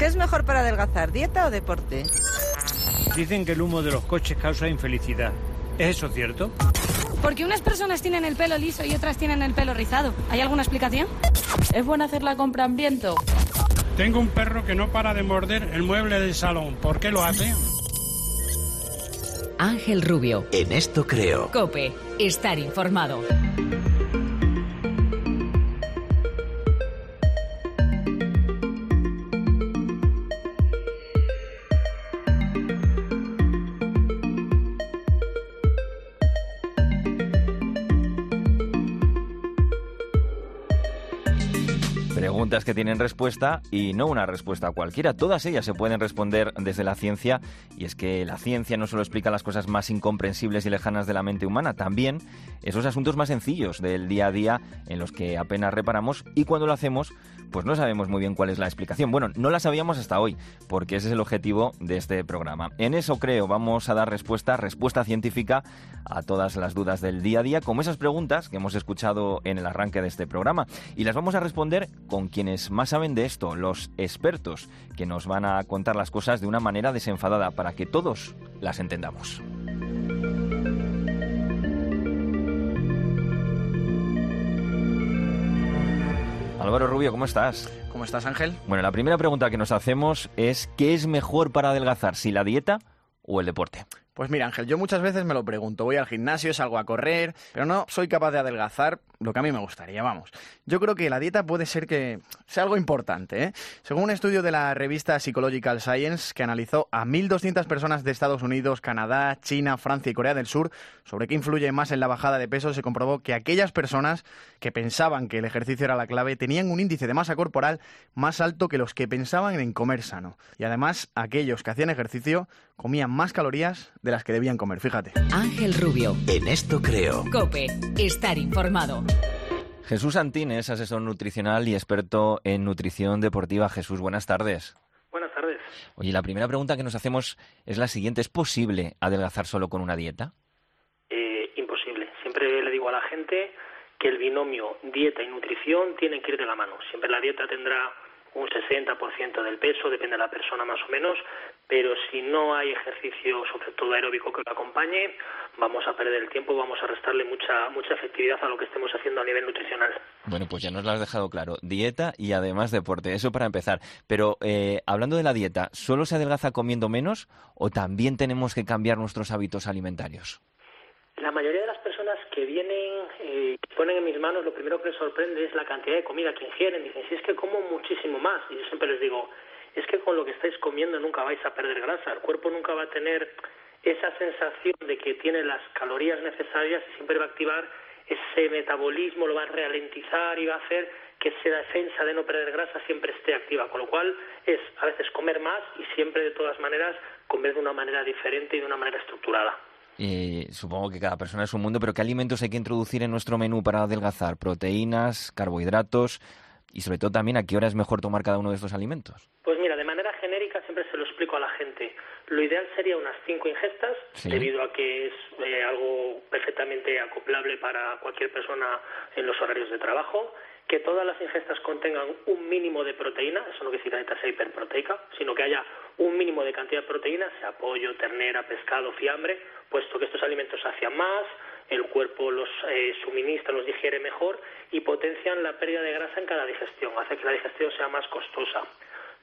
¿Qué es mejor para adelgazar, dieta o deporte? Dicen que el humo de los coches causa infelicidad. ¿Es eso cierto? Porque unas personas tienen el pelo liso y otras tienen el pelo rizado. ¿Hay alguna explicación? ¿Es bueno hacer la compra en viento? Tengo un perro que no para de morder el mueble del salón. ¿Por qué lo hace? Ángel Rubio. En esto creo. Cope. Estar informado. Preguntas que tienen respuesta y no una respuesta cualquiera. Todas ellas se pueden responder desde la ciencia y es que la ciencia no solo explica las cosas más incomprensibles y lejanas de la mente humana, también esos asuntos más sencillos del día a día en los que apenas reparamos y cuando lo hacemos pues no sabemos muy bien cuál es la explicación. Bueno, no la sabíamos hasta hoy porque ese es el objetivo de este programa. En eso creo vamos a dar respuesta, respuesta científica a todas las dudas del día a día como esas preguntas que hemos escuchado en el arranque de este programa y las vamos a responder con quienes más saben de esto, los expertos, que nos van a contar las cosas de una manera desenfadada para que todos las entendamos. Álvaro Rubio, ¿cómo estás? ¿Cómo estás, Ángel? Bueno, la primera pregunta que nos hacemos es ¿qué es mejor para adelgazar, si la dieta o el deporte? Pues mira, Ángel, yo muchas veces me lo pregunto. Voy al gimnasio, salgo a correr, pero no soy capaz de adelgazar lo que a mí me gustaría, vamos. Yo creo que la dieta puede ser que sea algo importante, ¿eh? Según un estudio de la revista Psychological Science, que analizó a 1.200 personas de Estados Unidos, Canadá, China, Francia y Corea del Sur sobre qué influye más en la bajada de peso, se comprobó que aquellas personas que pensaban que el ejercicio era la clave tenían un índice de masa corporal más alto que los que pensaban en comer sano. Y además, aquellos que hacían ejercicio comían más calorías de las que debían comer, fíjate. Ángel Rubio. En esto creo. Cope. Estar informado. Jesús Santín es asesor nutricional y experto en nutrición deportiva. Jesús, buenas tardes. Buenas tardes. Oye, la primera pregunta que nos hacemos es la siguiente. ¿Es posible adelgazar solo con una dieta? Eh, imposible. Siempre le digo a la gente que el binomio dieta y nutrición tienen que ir de la mano. Siempre la dieta tendrá un 60% del peso, depende de la persona más o menos, pero si no hay ejercicio, sobre todo aeróbico, que lo acompañe, vamos a perder el tiempo, vamos a restarle mucha, mucha efectividad a lo que estemos haciendo a nivel nutricional. Bueno, pues ya nos lo has dejado claro. Dieta y además deporte, eso para empezar. Pero eh, hablando de la dieta, ¿solo se adelgaza comiendo menos o también tenemos que cambiar nuestros hábitos alimentarios? La mayoría de las personas que vienen, ponen en mis manos, lo primero que les sorprende es la cantidad de comida que ingieren. Dicen, si es que como muchísimo más. Y yo siempre les digo, es que con lo que estáis comiendo nunca vais a perder grasa. El cuerpo nunca va a tener esa sensación de que tiene las calorías necesarias y siempre va a activar ese metabolismo, lo va a ralentizar y va a hacer que esa defensa de no perder grasa siempre esté activa. Con lo cual es a veces comer más y siempre de todas maneras comer de una manera diferente y de una manera estructurada. Eh, supongo que cada persona es un mundo, pero ¿qué alimentos hay que introducir en nuestro menú para adelgazar? ¿Proteínas, carbohidratos? Y sobre todo también, ¿a qué hora es mejor tomar cada uno de estos alimentos? Pues mira, de manera genérica siempre se lo explico a la gente. Lo ideal sería unas cinco ingestas, Sí. debido a que es eh, algo perfectamente acoplable para cualquier persona en los horarios de trabajo. Que todas las ingestas contengan un mínimo de proteína, eso no quiere decir que la dieta sea hiperproteica, sino que haya un mínimo de cantidad de proteína, sea pollo, ternera, pescado, fiambre, puesto que estos alimentos sacian más, el cuerpo los eh, suministra, los digiere mejor y potencian la pérdida de grasa en cada digestión, hace que la digestión sea más costosa.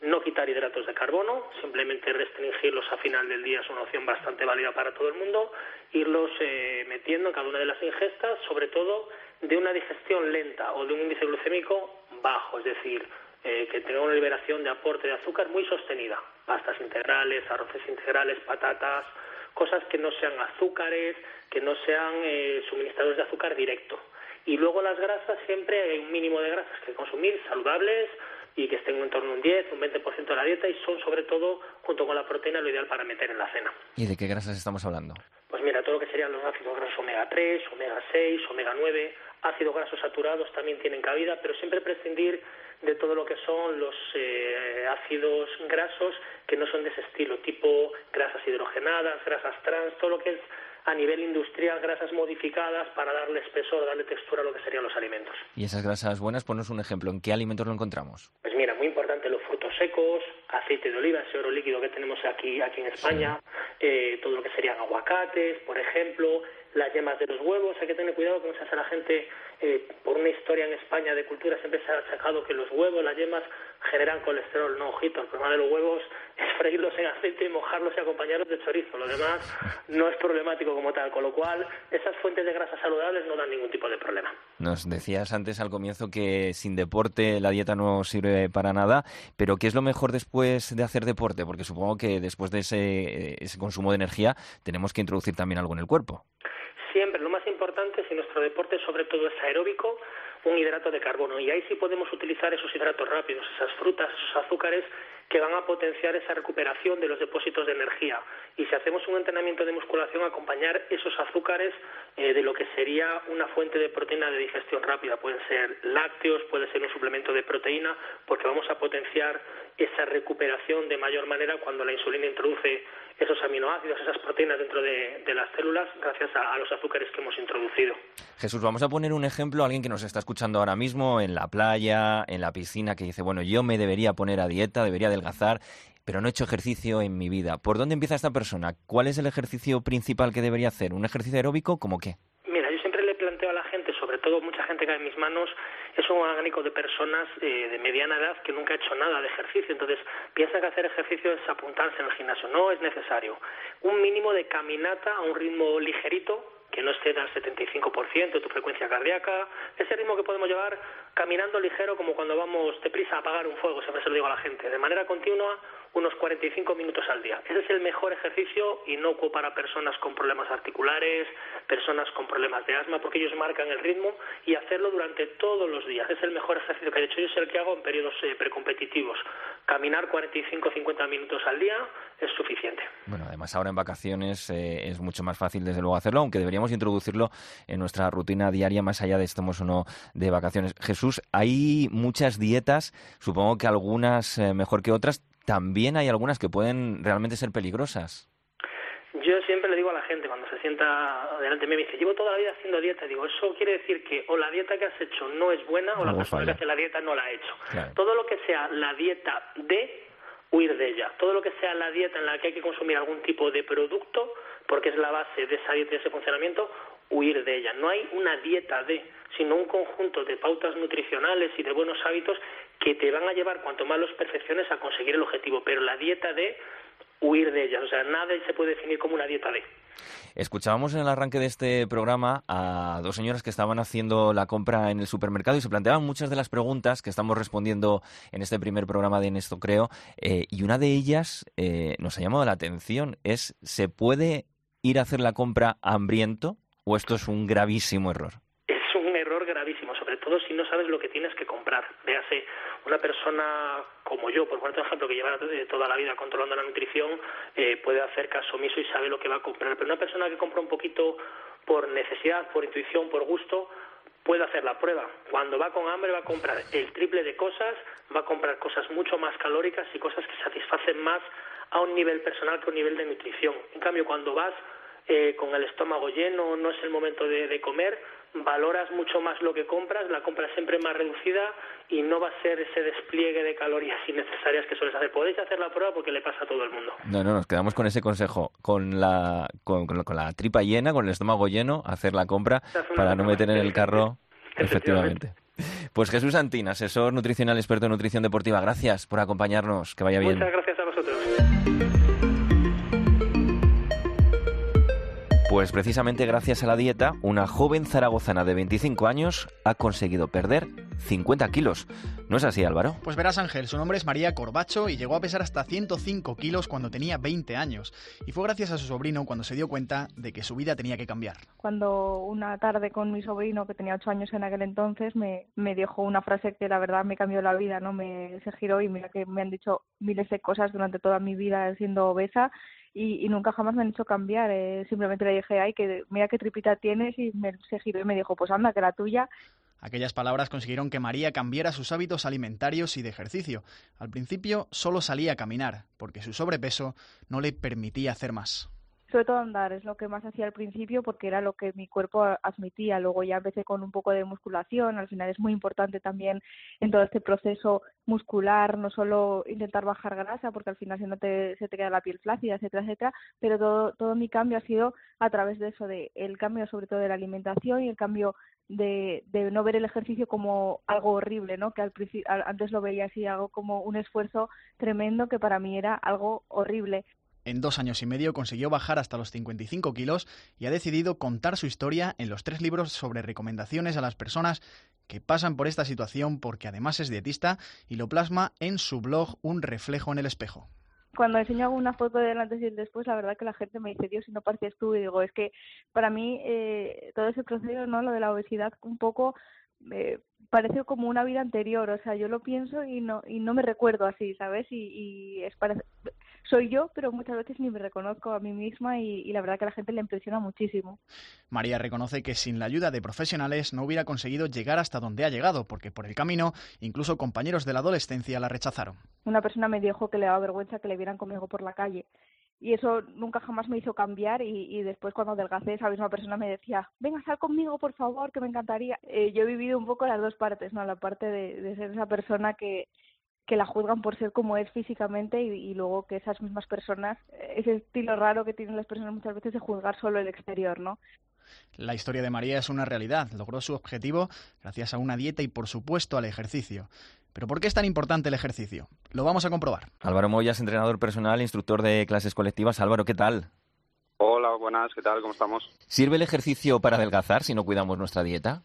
No quitar hidratos de carbono, simplemente restringirlos a final del día es una opción bastante válida para todo el mundo, irlos eh, metiendo en cada una de las ingestas, sobre todo de una digestión lenta o de un índice glucémico bajo, es decir, eh, que tenga una liberación de aporte de azúcar muy sostenida, pastas integrales, arroces integrales, patatas, cosas que no sean azúcares, que no sean eh, suministradores de azúcar directo. Y luego las grasas, siempre hay un mínimo de grasas que consumir, saludables y que estén en torno a un 10, un 20% de la dieta y son sobre todo, junto con la proteína, lo ideal para meter en la cena. ¿Y de qué grasas estamos hablando? Pues mira, todo lo que serían los ácidos grasos omega 3, omega 6, omega 9, ácidos grasos saturados también tienen cabida, pero siempre prescindir de todo lo que son los eh, ácidos grasos que no son de ese estilo, tipo grasas hidrogenadas, grasas trans, todo lo que es a nivel industrial grasas modificadas para darle espesor, darle textura a lo que serían los alimentos. Y esas grasas buenas, ponnos un ejemplo, ¿en qué alimentos lo encontramos? Pues mira, muy importante los frutos secos, aceite de oliva, ese oro líquido que tenemos aquí, aquí en España, eh, todo lo que serían aguacates, por ejemplo, las yemas de los huevos, hay que tener cuidado con se hace la gente, eh, por una historia en España de cultura siempre se ha achacado que los huevos, las yemas generan colesterol, no ojito, el problema de los huevos es freírlos en aceite y mojarlos y acompañarlos de chorizo, lo demás no es problemático como tal, con lo cual esas fuentes de grasas saludables no dan ningún tipo de problema. Nos decías antes al comienzo que sin deporte la dieta no sirve para nada, pero ¿qué es lo mejor después de hacer deporte? Porque supongo que después de ese, ese consumo de energía tenemos que introducir también algo en el cuerpo. Siempre, lo más importante, si nuestro deporte sobre todo es aeróbico, un hidrato de carbono. Y ahí sí podemos utilizar esos hidratos rápidos, esas frutas, esos azúcares que van a potenciar esa recuperación de los depósitos de energía. Y si hacemos un entrenamiento de musculación, acompañar esos azúcares eh, de lo que sería una fuente de proteína de digestión rápida. Pueden ser lácteos, puede ser un suplemento de proteína, porque vamos a potenciar esa recuperación de mayor manera cuando la insulina introduce esos aminoácidos, esas proteínas dentro de, las células gracias a, los azúcares que hemos introducido. Jesús, vamos a poner un ejemplo a alguien que nos está escuchando ahora mismo en la playa, en la piscina, que dice, bueno, yo me debería poner a dieta, debería adelgazar, pero no he hecho ejercicio en mi vida. ¿Por dónde empieza esta persona? ¿Cuál es el ejercicio principal que debería hacer? ¿Un ejercicio aeróbico como qué? Mira, yo siempre le planteo a la gente, sobre todo mucha gente hay en mis manos, es un orgánico de personas eh, de mediana edad que nunca ha hecho nada de ejercicio. Entonces, piensa que hacer ejercicio es apuntarse en el gimnasio. No es necesario. Un mínimo de caminata a un ritmo ligerito que no exceda el 75% de tu frecuencia cardíaca, ese ritmo que podemos llevar caminando ligero como cuando vamos deprisa a apagar un fuego, siempre se lo digo a la gente, de manera continua unos 45 minutos al día. Ese es el mejor ejercicio inocuo para personas con problemas articulares, personas con problemas de asma, porque ellos marcan el ritmo y hacerlo durante todos los días. Es el mejor ejercicio que he hecho. Yo es el que hago en periodos eh, precompetitivos. Caminar 45-50 minutos al día es suficiente. Bueno, además ahora en vacaciones eh, es mucho más fácil desde luego hacerlo, aunque deberíamos introducirlo en nuestra rutina diaria más allá de estemos o no de vacaciones. Jesús, hay muchas dietas, supongo que algunas eh, mejor que otras también hay algunas que pueden realmente ser peligrosas. Yo siempre le digo a la gente cuando se sienta delante de mí, me dice, llevo toda la vida haciendo dieta. Digo, eso quiere decir que o la dieta que has hecho no es buena o la persona que hace la dieta no la ha hecho. Todo lo que sea la dieta de, huir de ella. Todo lo que sea la dieta en la que hay que consumir algún tipo de producto, porque es la base de esa dieta y ese funcionamiento, huir de ella. No hay una dieta de, sino un conjunto de pautas nutricionales y de buenos hábitos que te van a llevar, cuanto más los perfecciones, a conseguir el objetivo. Pero la dieta de huir de ellas. O sea, nada se puede definir como una dieta de. Escuchábamos en el arranque de este programa a dos señoras que estaban haciendo la compra en el supermercado y se planteaban muchas de las preguntas que estamos respondiendo en este primer programa de En esto creo. Eh, y una de ellas eh, nos ha llamado la atención. Es, ¿se puede ir a hacer la compra hambriento o esto es un gravísimo error? Es un error gravísimo, sobre todo si no sabes lo que tienes que comprar. Véase, una persona como yo, por ejemplo, que lleva toda la vida controlando la nutrición, eh, puede hacer caso omiso y sabe lo que va a comprar. Pero una persona que compra un poquito por necesidad, por intuición, por gusto, puede hacer la prueba. Cuando va con hambre va a comprar el triple de cosas, va a comprar cosas mucho más calóricas y cosas que satisfacen más a un nivel personal que a un nivel de nutrición. En cambio, cuando vas eh, con el estómago lleno, no es el momento de comer, valoras mucho más lo que compras, la compra siempre más reducida y no va a ser ese despliegue de calorías innecesarias que sueles hacer. Podéis hacer la prueba porque le pasa a todo el mundo. No, no, nos quedamos con ese consejo, con la, con, la tripa llena, con el estómago lleno, hacer la compra para no meter en el carro. Efectivamente. Pues Jesús Santín, asesor nutricional experto en nutrición deportiva, gracias por acompañarnos, que vaya bien. Muchas gracias a vosotros. Pues precisamente gracias a la dieta, una joven zaragozana de 25 años ha conseguido perder 50 kilos. ¿No es así, Álvaro? Pues verás, Ángel, su nombre es María Corbacho y llegó a pesar hasta 105 kilos cuando tenía 20 años. Y fue gracias a su sobrino cuando se dio cuenta de que su vida tenía que cambiar. Cuando una tarde con mi sobrino, que tenía 8 años en aquel entonces, me, me dijo una frase que la verdad me cambió la vida, ¿no? Me se giró y mira que me han dicho miles de cosas durante toda mi vida siendo obesa y, nunca jamás me han hecho cambiar. Eh, simplemente le dije, ay, que mira qué tripita tienes y se giró y me dijo, pues anda, que la tuya. Aquellas palabras consiguieron que María cambiara sus hábitos alimentarios y de ejercicio. Al principio solo salía a caminar, porque su sobrepeso no le permitía hacer más. Sobre todo andar, es lo que más hacía al principio porque era lo que mi cuerpo admitía. Luego ya empecé con un poco de musculación, al final es muy importante también en todo este proceso muscular, no solo intentar bajar grasa, porque al final si no te, se te queda la piel flácida, etcétera, etcétera, pero todo, todo mi cambio ha sido a través de eso, de el cambio sobre todo de la alimentación y el cambio de, de no ver el ejercicio como algo horrible, ¿no? Que al, antes lo veía así, algo como un esfuerzo tremendo que para mí era algo horrible. En dos años y medio consiguió bajar hasta los 55 kilos y ha decidido contar su historia en los tres libros sobre recomendaciones a las personas que pasan por esta situación porque además es dietista y lo plasma en su blog Un reflejo en el espejo cuando enseño alguna foto del antes y el después, la verdad que la gente me dice, Dios, si no pareces tú, y digo, es que para mí eh, todo ese proceso, ¿no? Lo de la obesidad, un poco eh, parece como una vida anterior, o sea, yo lo pienso y no y no me recuerdo así, ¿sabes? Y, y es parece, soy yo, pero muchas veces ni me reconozco a mí misma y, la verdad que a la gente le impresiona muchísimo. María reconoce que sin la ayuda de profesionales no hubiera conseguido llegar hasta donde ha llegado, porque por el camino incluso compañeros de la adolescencia la rechazaron. Una persona me dijo que le daba vergüenza que le vieran conmigo por la calle y eso nunca jamás me hizo cambiar y, después cuando adelgacé esa misma persona me decía venga sal conmigo por favor que me encantaría eh, yo he vivido un poco las dos partes no la parte de ser esa persona que que la juzgan por ser como es físicamente y, luego que esas mismas personas, ese estilo raro que tienen las personas muchas veces de juzgar solo el exterior, ¿no? La historia de María es una realidad. Logró su objetivo gracias a una dieta y, por supuesto, al ejercicio. Pero ¿por qué es tan importante el ejercicio? Lo vamos a comprobar. Álvaro Moyas, entrenador personal, instructor de clases colectivas. Álvaro, ¿qué tal? Hola, buenas, ¿qué tal? ¿Cómo estamos? ¿Sirve el ejercicio para adelgazar si no cuidamos nuestra dieta?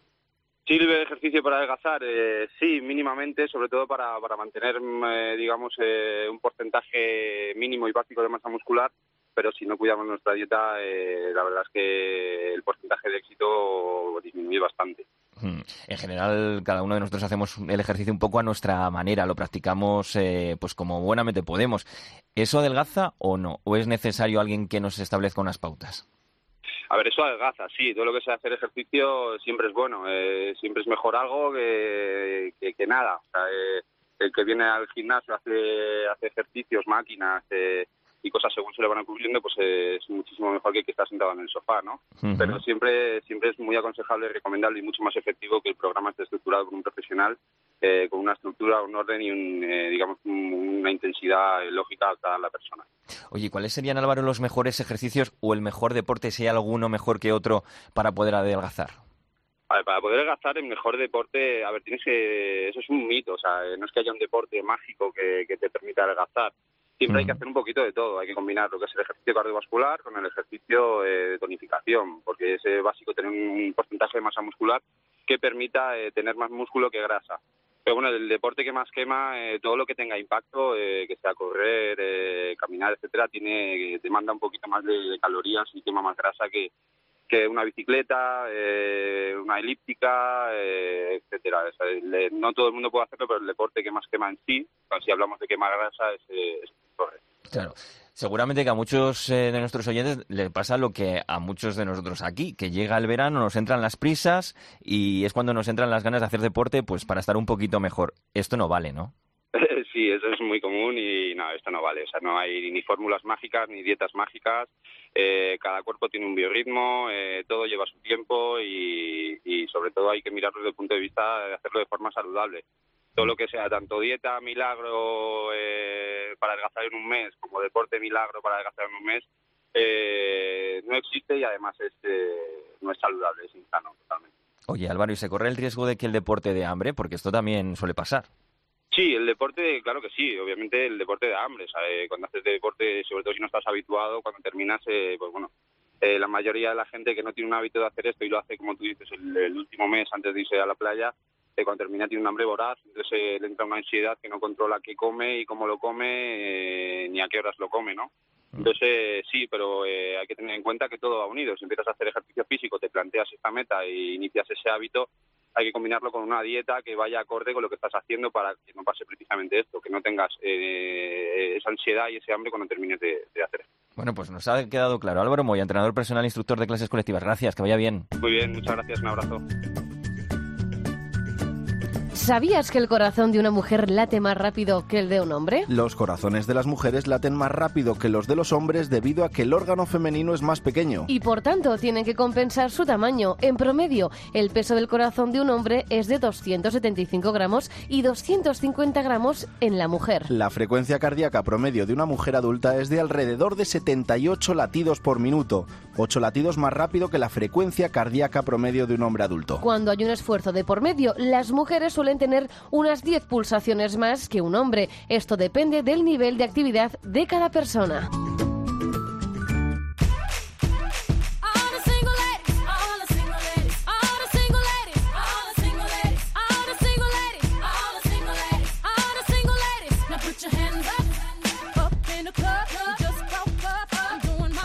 ¿Sirve el ejercicio para adelgazar? Eh, sí, mínimamente, sobre todo para, para mantener, eh, digamos, eh, un porcentaje mínimo y básico de masa muscular, pero si no cuidamos nuestra dieta, la verdad es que el porcentaje de éxito disminuye bastante. Hmm. En general, cada uno de nosotros hacemos el ejercicio un poco a nuestra manera, lo practicamos pues como buenamente podemos. ¿Eso adelgaza o no? ¿O es necesario alguien que nos establezca unas pautas? A ver, eso adelgaza, sí. Todo lo que sea hacer ejercicio siempre es bueno. Eh, siempre es mejor algo que, que, nada. O sea, eh, el que viene al gimnasio hace, hace ejercicios, máquinas eh, y cosas según se le van ocurriendo, pues es muchísimo mejor que que está sentado en el sofá, ¿no? Pero siempre, siempre es muy aconsejable, recomendable y mucho más efectivo que el programa esté estructurado por un profesional eh, con una estructura, un orden y un, eh, digamos una intensidad lógica a la persona. Oye, ¿cuáles serían, Álvaro, los mejores ejercicios o el mejor deporte, si hay alguno mejor que otro, para poder adelgazar? A ver, para poder adelgazar el mejor deporte, a ver, tienes que, eso es un mito, o sea, no es que haya un deporte mágico que, te permita adelgazar. Siempre hay que hacer un poquito de todo, hay que combinar lo que es el ejercicio cardiovascular con el ejercicio eh, de tonificación, porque es básico tener un porcentaje de masa muscular que permita tener más músculo que grasa. Pero bueno, el deporte que más quema, eh, todo lo que tenga impacto, eh, que sea correr, eh, caminar, etcétera, tiene demanda un poquito más de, calorías y quema más grasa que, que una bicicleta, una elíptica, etcétera. no todo el mundo puede hacerlo, pero el deporte que más quema en sí, si hablamos de quemar grasa, es, es correr. Claro. Seguramente que a muchos eh, de nuestros oyentes le pasa lo que a muchos de nosotros aquí, que llega el verano, nos entran las prisas y es cuando nos entran las ganas de hacer deporte, pues para estar un poquito mejor. Esto no vale, ¿no? Sí, eso es muy común y no, esto no vale. O sea, no hay ni fórmulas mágicas ni dietas mágicas. Eh, cada cuerpo tiene un biorritmo, eh, todo lleva su tiempo y, sobre todo hay que mirarlo desde el punto de vista de hacerlo de forma saludable todo lo que sea, tanto dieta milagro eh, para adelgazar en un mes como deporte milagro para adelgazar en un mes, eh, no existe y además es, eh, no es saludable, es insano totalmente. Oye Álvaro, ¿y se corre el riesgo de que el deporte de hambre? Porque esto también suele pasar. Sí, el deporte, claro que sí, obviamente el deporte de hambre, cuando haces deporte, sobre todo si no estás habituado, cuando terminas, pues bueno, la mayoría de la gente que no tiene un hábito de hacer esto y lo hace, como tú dices, el último mes antes de irse a la playa, cuando termina tiene un hambre voraz, entonces eh, le entra una ansiedad que no controla qué come y cómo lo come, eh, ni a qué horas lo come, ¿no? Mm. Entonces, eh, sí, pero hay que tener en cuenta que todo va unido. Si empiezas a hacer ejercicio físico, te planteas esta meta e inicias ese hábito, hay que combinarlo con una dieta que vaya acorde con lo que estás haciendo para que no pase precisamente esto, que no tengas esa ansiedad y ese hambre cuando termines de, de hacer. Bueno, pues nos ha quedado claro. Álvaro Moya, entrenador personal, instructor de clases colectivas. Gracias, que vaya bien. Muy bien, muchas gracias, un abrazo. ¿Sabías que el corazón de una mujer late más rápido que el de un hombre? Los corazones de las mujeres laten más rápido que los de los hombres debido a que el órgano femenino es más pequeño. Y por tanto tienen que compensar su tamaño. En promedio, el peso del corazón de un hombre es de 275 gramos y 250 gramos en la mujer. La frecuencia cardíaca promedio de una mujer adulta es de alrededor de 78 latidos por minuto, 8 latidos más rápido que la frecuencia cardíaca promedio de un hombre adulto. Cuando hay un esfuerzo de por medio, las mujeres suelen tener unas 10 pulsaciones más que un hombre. Esto depende del nivel de actividad de cada persona.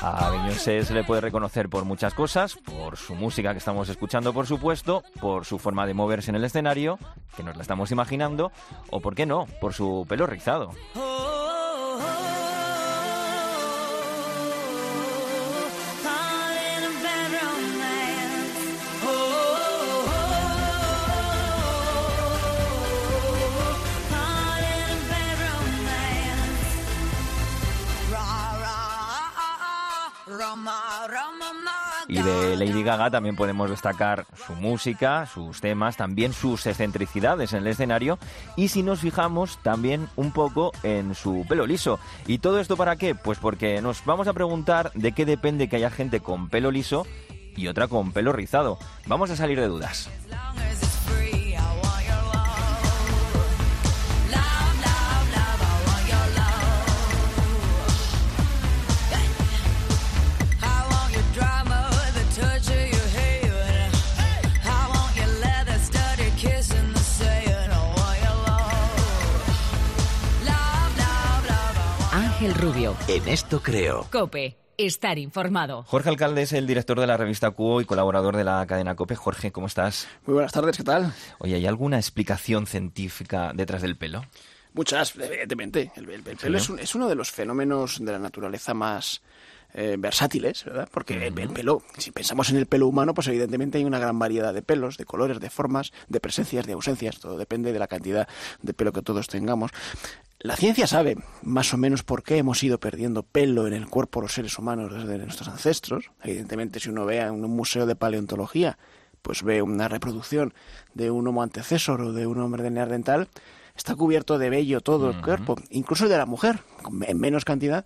A Beyoncé se le puede reconocer por muchas cosas, por su música que estamos escuchando, por supuesto, por su forma de moverse en el escenario, que nos la estamos imaginando, o, por qué no, por su pelo rizado. Y de Lady Gaga también podemos destacar su música, sus temas, también sus excentricidades en el escenario y si nos fijamos también un poco en su pelo liso. ¿Y todo esto para qué? Pues porque nos vamos a preguntar de qué depende que haya gente con pelo liso y otra con pelo rizado. Vamos a salir de dudas. Ángel Rubio. En esto creo. Cope. Estar informado. Jorge Alcalde es el director de la revista Cuo y colaborador de la cadena Cope. Jorge, ¿cómo estás? Muy buenas tardes, ¿qué tal? Oye, ¿hay alguna explicación científica detrás del pelo? Muchas, evidentemente. El, el- el pelo es, un- es uno de los fenómenos de la naturaleza más eh, versátiles, ¿verdad? Porque el, el pelo, si pensamos en el pelo humano, pues evidentemente hay una gran variedad de pelos, de colores, de formas, de presencias, de ausencias. Todo depende de la cantidad de pelo que todos tengamos. La ciencia sabe más o menos por qué hemos ido perdiendo pelo en el cuerpo los seres humanos desde nuestros ancestros. Evidentemente, si uno ve en un museo de paleontología, pues ve una reproducción de un homo antecesor o de un hombre de neandertal, está cubierto de vello todo el cuerpo, incluso de la mujer, en menos cantidad,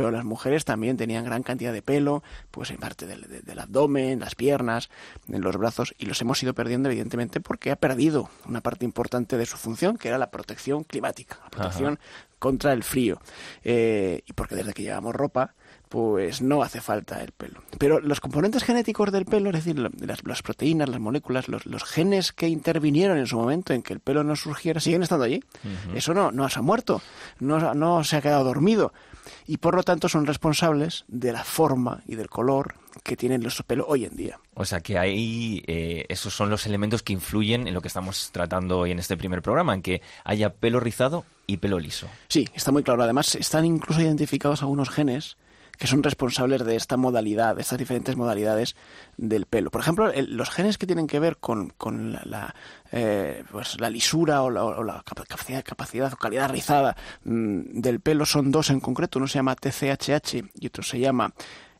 pero las mujeres también tenían gran cantidad de pelo, pues en parte del, de- del abdomen, las piernas, en los brazos, y los hemos ido perdiendo evidentemente porque ha perdido una parte importante de su función, que era la protección climática, la protección contra el frío, Eh, y porque desde que llevamos ropa, pues no hace falta el pelo. Pero los componentes genéticos del pelo, es decir, las proteínas, las moléculas, los, los genes que intervinieron en su momento en que el pelo no surgiera, siguen estando allí. Eso no, no se ha muerto, no, no se ha quedado dormido. Y por lo tanto son responsables de la forma y del color que tienen los pelos hoy en día. O sea que ahí eh, esos son los elementos que influyen en lo que estamos tratando hoy en este primer programa, en que haya pelo rizado y pelo liso. Sí, está muy claro. Además, están incluso identificados algunos genes que son responsables de esta modalidad, de estas diferentes modalidades del pelo. Por ejemplo, el- los genes que tienen que ver con, con la, la, eh, pues la lisura o la, capacidad, capacidad o calidad rizada mm, del pelo son dos en concreto. Uno se llama TCHH y otro se llama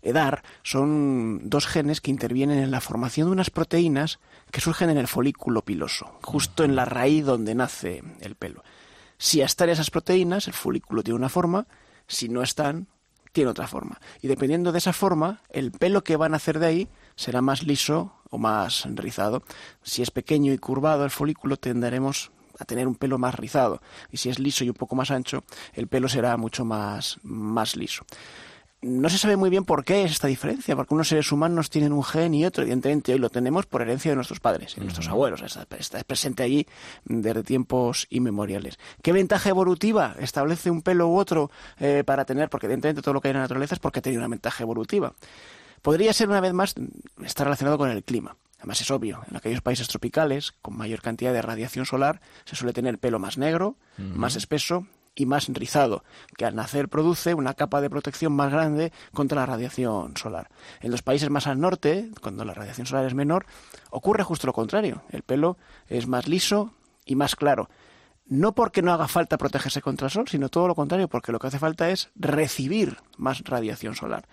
EDAR. Son dos genes que intervienen en la formación de unas proteínas que surgen en el folículo piloso, justo en la raíz donde nace el pelo. Si están esas proteínas, el folículo tiene una forma, si no están, tiene otra forma. Y dependiendo de esa forma, el pelo que van a hacer de ahí será más liso o más rizado. Si es pequeño y curvado el folículo, tenderemos a tener un pelo más rizado. Y si es liso y un poco más ancho, el pelo será mucho más, más liso. No se sabe muy bien por qué es esta diferencia, porque unos seres humanos tienen un gen y otro. Evidentemente hoy lo tenemos por herencia de nuestros padres y nuestros abuelos. Está, está presente allí desde tiempos inmemoriales. ¿Qué ventaja evolutiva establece un pelo u otro eh, para tener? Porque evidentemente todo lo que hay en la naturaleza es porque tiene una ventaja evolutiva. Podría ser una vez más, está relacionado con el clima. Además es obvio, en aquellos países tropicales, con mayor cantidad de radiación solar, se suele tener pelo más negro, más espeso y más rizado, que al nacer produce una capa de protección más grande contra la radiación solar. En los países más al norte, cuando la radiación solar es menor, ocurre justo lo contrario. El pelo es más liso, y más claro. No porque no haga falta protegerse contra el sol, sino todo lo contrario, porque lo que hace falta es recibir más radiación solar.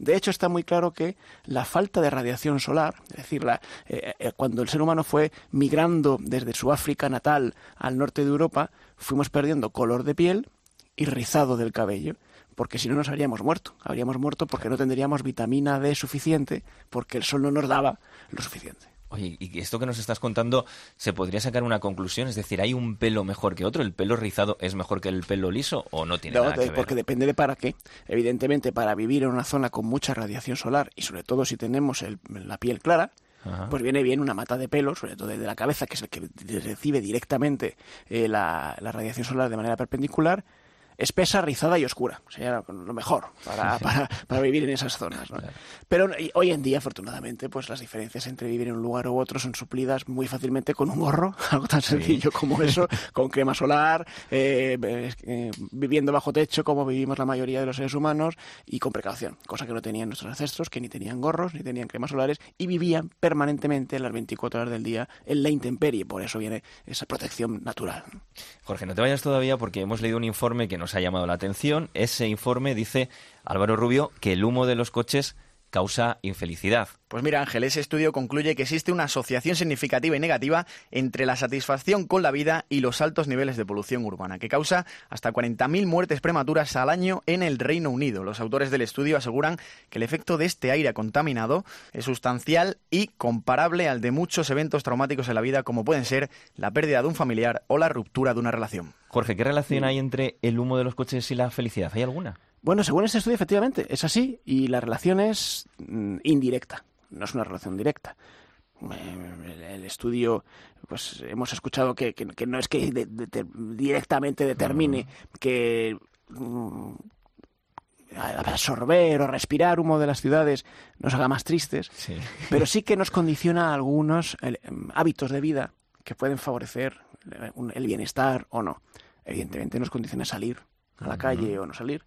De hecho, está muy claro que la falta de radiación solar, es decir, la, eh, eh, cuando el ser humano fue migrando desde su África natal al norte de Europa, fuimos perdiendo color de piel y rizado del cabello porque si no nos habríamos muerto. Habríamos muerto porque no tendríamos vitamina D suficiente, porque el sol no nos daba lo suficiente. Oye, y esto que nos estás contando, ¿se podría sacar una conclusión? Es decir, ¿hay un pelo mejor que otro? ¿El pelo rizado es mejor que el pelo liso o no tiene No, nada que de- ver? porque depende de para qué. Evidentemente, para vivir en una zona con mucha radiación solar y sobre todo si tenemos el- la piel clara, Ajá. pues viene bien una mata de pelo, sobre todo desde la cabeza, que es el que recibe directamente eh, la, la radiación solar de manera perpendicular, espesa, rizada y oscura. Sería lo mejor para, para, para vivir en esas zonas. ¿no? Pero hoy en día, afortunadamente, pues las diferencias entre vivir en un lugar u otro son suplidas muy fácilmente con un gorro, algo tan sencillo como eso, con crema solar, eh, viviendo bajo techo como vivimos la mayoría de los seres humanos y con precaución, cosa que no tenían nuestros ancestros, que ni tenían gorros, ni tenían cremas solares y vivían permanentemente las 24 horas del día en la intemperie. Por eso viene esa protección natural. Jorge, no te vayas todavía porque hemos leído un informe que nos ha llamado la atención. Ese informe dice, Álvaro Rubio, que el humo de los coches causa infelicidad. Pues mira, Ángel, ese estudio concluye que existe una asociación significativa y negativa entre la satisfacción con la vida y los altos niveles de polución urbana, que causa hasta 40.000 muertes prematuras al año en el Reino Unido. Los autores del estudio aseguran que el efecto de este aire contaminado es sustancial y comparable al de muchos eventos traumáticos en la vida, como pueden ser la pérdida de un familiar o la ruptura de una relación. Jorge, ¿qué relación hay entre el humo de los coches y la felicidad? ¿Hay alguna? Bueno, según este estudio, efectivamente, es así y la relación es mm, indirecta, no es una relación directa. Eh, El, estudio, pues hemos escuchado que, que- que no es que de- de- directamente determine que mm, absorber o respirar humo de las ciudades nos haga más tristes, pero sí que nos condiciona algunos eh, hábitos de vida que pueden favorecer eh, el bienestar o no. Evidentemente nos condiciona salir a la calle o no salir,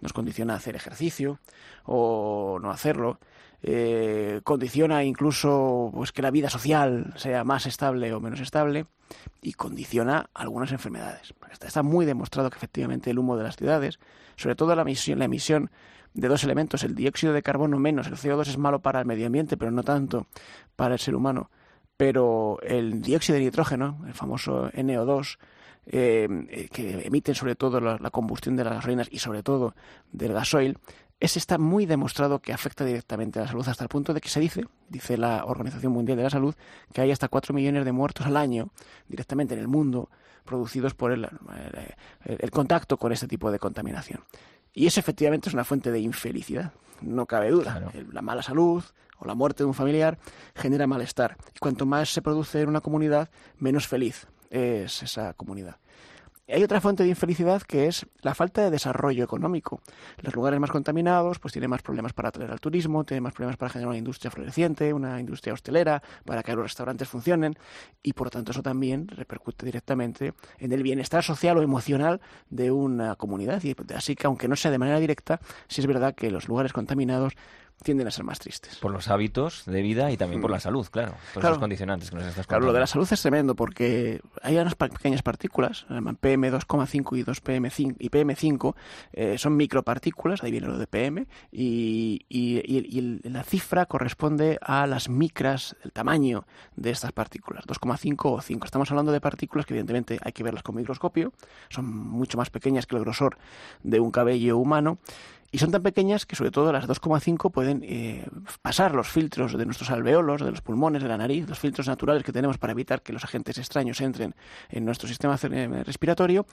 nos condiciona hacer ejercicio o no hacerlo, eh, condiciona incluso pues que la vida social sea más estable o menos estable y condiciona algunas enfermedades. Está, está muy demostrado que efectivamente el humo de las ciudades, sobre todo la emisión, la emisión de dos elementos, el dióxido de carbono menos el CO2 es malo para el medio ambiente, pero no tanto para el ser humano. Pero el dióxido de nitrógeno, el famoso NO2, eh, eh, que emiten sobre todo la, la combustión de las gasolinas y sobre todo del gasoil, ese está muy demostrado que afecta directamente a la salud hasta el punto de que se dice, dice la Organización Mundial de la Salud, que hay hasta 4 millones de muertos al año directamente en el mundo producidos por el, el- el contacto con este tipo de contaminación. Y eso efectivamente es una fuente de infelicidad, no cabe duda. La mala salud o la muerte de un familiar genera malestar. Y cuanto más se produce en una comunidad, menos feliz es esa comunidad. Hay otra fuente de infelicidad que es la falta de desarrollo económico. Los lugares más contaminados pues tienen más problemas para atraer al turismo, tienen más problemas para generar una industria floreciente, una industria hostelera, para que los restaurantes funcionen y por lo tanto eso también repercute directamente en el bienestar social o emocional de una comunidad. Y así que aunque no sea de manera directa, sí es verdad que los lugares contaminados tienden a ser más tristes. Por los hábitos de vida y también por la salud, claro. Claro. esos condicionantes que nos estás Claro, contando. lo de la salud es tremendo porque hay unas pequeñas partículas, se llaman PM2,5 y 2PM5 y PM5 eh, son micropartículas, ahí viene lo de PM y, y- y- la cifra corresponde a las micras, el tamaño de estas partículas, 2,5 o 5. Estamos hablando de partículas que evidentemente hay que verlas con microscopio, son mucho más pequeñas que el grosor de un cabello humano y son tan pequeñas que sobre todo las 2,5 pueden eh, pasar los filtros de nuestros alveolos, de los pulmones, de la nariz, los filtros naturales que tenemos para evitar que los agentes extraños entren en nuestro sistema eh, respiratorio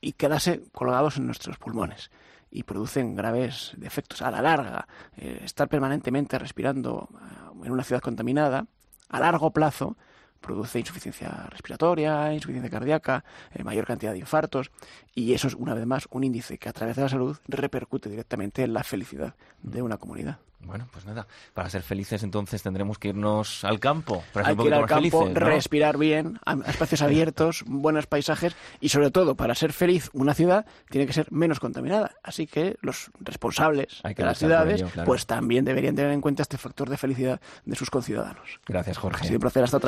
y quedarse colgados en nuestros pulmones y producen graves defectos a la larga. Eh, estar permanentemente respirando eh, en una ciudad contaminada a largo plazo produce insuficiencia respiratoria, insuficiencia cardíaca, eh, mayor cantidad de infartos y eso es una vez más un índice que a través de la salud repercute directamente en la felicidad de una comunidad. Bueno, pues nada, para ser felices entonces tendremos que irnos al campo. Para Hay que ir al campo, felices, ¿no? respirar bien, a espacios abiertos, buenos paisajes y sobre todo para ser feliz una ciudad tiene que ser menos contaminada. Así que los responsables Hay que de las ciudades ello, claro. pues también deberían tener en cuenta este factor de felicidad de sus conciudadanos. Gracias, Jorge. Ha sido un placer, hasta.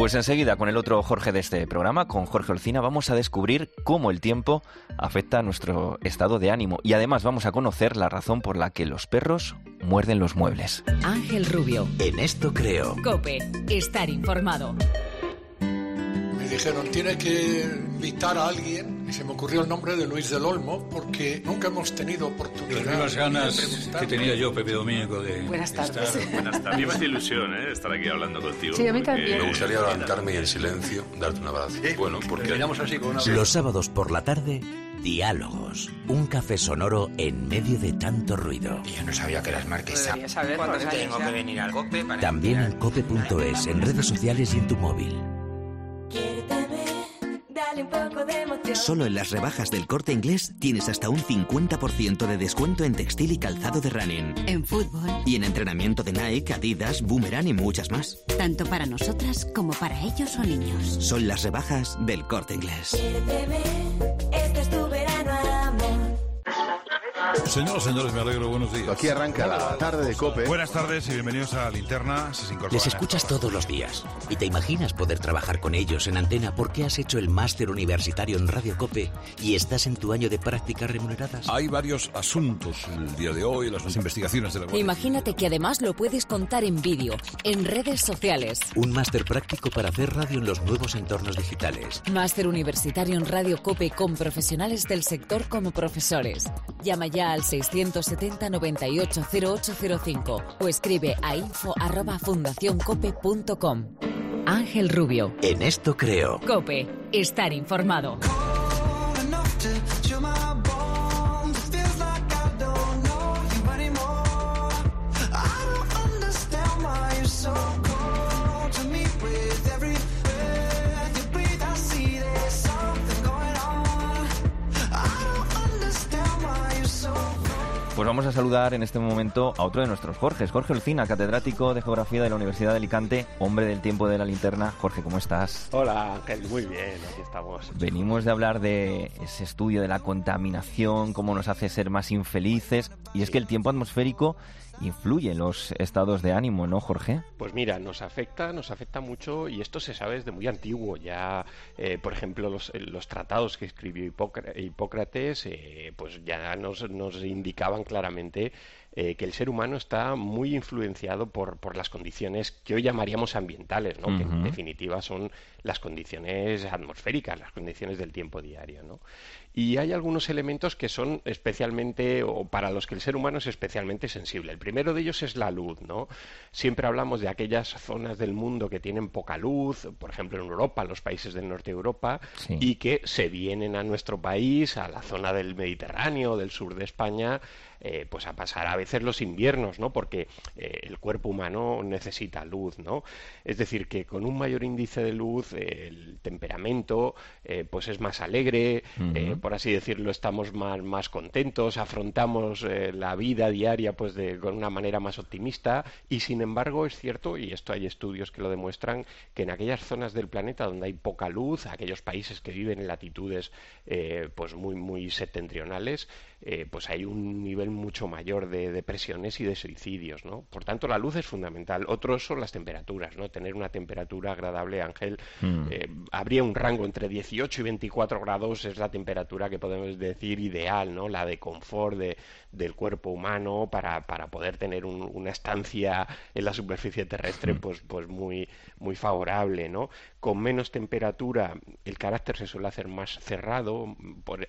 Pues enseguida, con el otro Jorge de este programa, con Jorge Olcina, vamos a descubrir cómo el tiempo afecta a nuestro estado de ánimo y además vamos a conocer la razón por la que los perros muerden los muebles. Ángel Rubio. En esto creo. Cope. Estar informado. Me dijeron, tiene que invitar a alguien, y se me ocurrió el nombre de Luis del Olmo, porque nunca hemos tenido oportunidad Las mismas ganas de que tenía yo, Pepe Domingo, de Buenas tardes. estar- Buenas tardes. A mí me hace ilusión ¿eh? estar aquí hablando contigo. Sí, a mí porque- también. Me gustaría levantarme y en silencio darte un abrazo. Bueno, porque... Terminamos así con una... Los sábados por la tarde, Diálogos. Un café sonoro en medio de tanto ruido. Yo no sabía que eras marquesa. Debería saber cuántos años Tengo ya. que venir al COPE para... También en cope.es, en redes sociales y en tu móvil. Dale un poco de emoción. Solo en las rebajas del corte inglés tienes hasta un 50% de descuento en textil y calzado de running. En fútbol, Y en entrenamiento de Nike, Adidas, Boomerang y muchas más. tanto para nosotras como para ellos o niños. Son las rebajas del corte inglés. Este es tu. Señoras, señores, me alegro. Buenos días. Aquí arranca la tarde de COPE. Buenas tardes y bienvenidos a Linterna. Se incorporan Les escuchas todos los días y te imaginas poder trabajar con ellos en antena porque has hecho el máster universitario en Radio Cope y estás en tu año de prácticas remuneradas. Hay varios asuntos el día de hoy, las investigaciones de la Guardia Imagínate que además lo puedes contar en vídeo, en redes sociales. Un máster práctico para hacer radio en los nuevos entornos digitales. Máster universitario en Radio Cope con profesionales del sector como profesores. Llama ya al 670-980805 o escribe a info arroba fundacioncope.com. Ángel Rubio. En esto creo. Cope. Estar informado. Vamos a saludar en este momento a otro de nuestros Jorges, Jorge Olcina, catedrático de Geografía de la Universidad de Alicante, hombre del tiempo de la linterna. Jorge, ¿cómo estás? Hola Ángel, muy bien, aquí estamos. Venimos de hablar de ese estudio de la contaminación, cómo nos hace ser más infelices, y es que el tiempo atmosférico influye en los estados de ánimo, ¿no, Jorge? Pues mira, nos afecta, nos afecta mucho y esto se sabe desde muy antiguo. Ya, eh, por ejemplo, los, los tratados que escribió Hipócra- Hipócrates, eh, pues ya nos, nos indicaban claramente eh, que el ser humano está muy influenciado por, por las condiciones que hoy llamaríamos ambientales, ¿no? Que en definitiva son las condiciones atmosféricas, las condiciones del tiempo diario, ¿no? Y hay algunos elementos que son especialmente, o para los que el ser humano es especialmente sensible. El primero de ellos es la luz, ¿no? Siempre hablamos de aquellas zonas del mundo que tienen poca luz, por ejemplo en Europa, los países del norte de Europa, Sí. y que se vienen a nuestro país, a la zona del Mediterráneo, del sur de España, eh, pues a pasar a veces los inviernos, ¿no? Porque eh, el cuerpo humano necesita luz, ¿no? Es decir, que con un mayor índice de luz, eh, el temperamento, eh, pues es más alegre, eh, por así decirlo, estamos más, más contentos, afrontamos eh, la vida diaria, pues de, con una manera más optimista, y sin embargo es cierto, y esto hay estudios que lo demuestran, que en aquellas zonas del planeta donde hay poca luz, aquellos países que viven en latitudes eh, pues muy, muy septentrionales, eh, pues hay un nivel mucho mayor de depresiones y de suicidios, ¿no? Por tanto, la luz es fundamental. Otros son las temperaturas, ¿no? Tener una temperatura agradable, Ángel. Mm. eh, habría un rango entre 18 y 24 grados, es la temperatura que podemos decir ideal, ¿no? La de confort de, del cuerpo humano para, para poder tener un- una estancia en la superficie terrestre, pues, pues muy, muy favorable, ¿no? Con menos temperatura, el carácter se suele hacer más cerrado,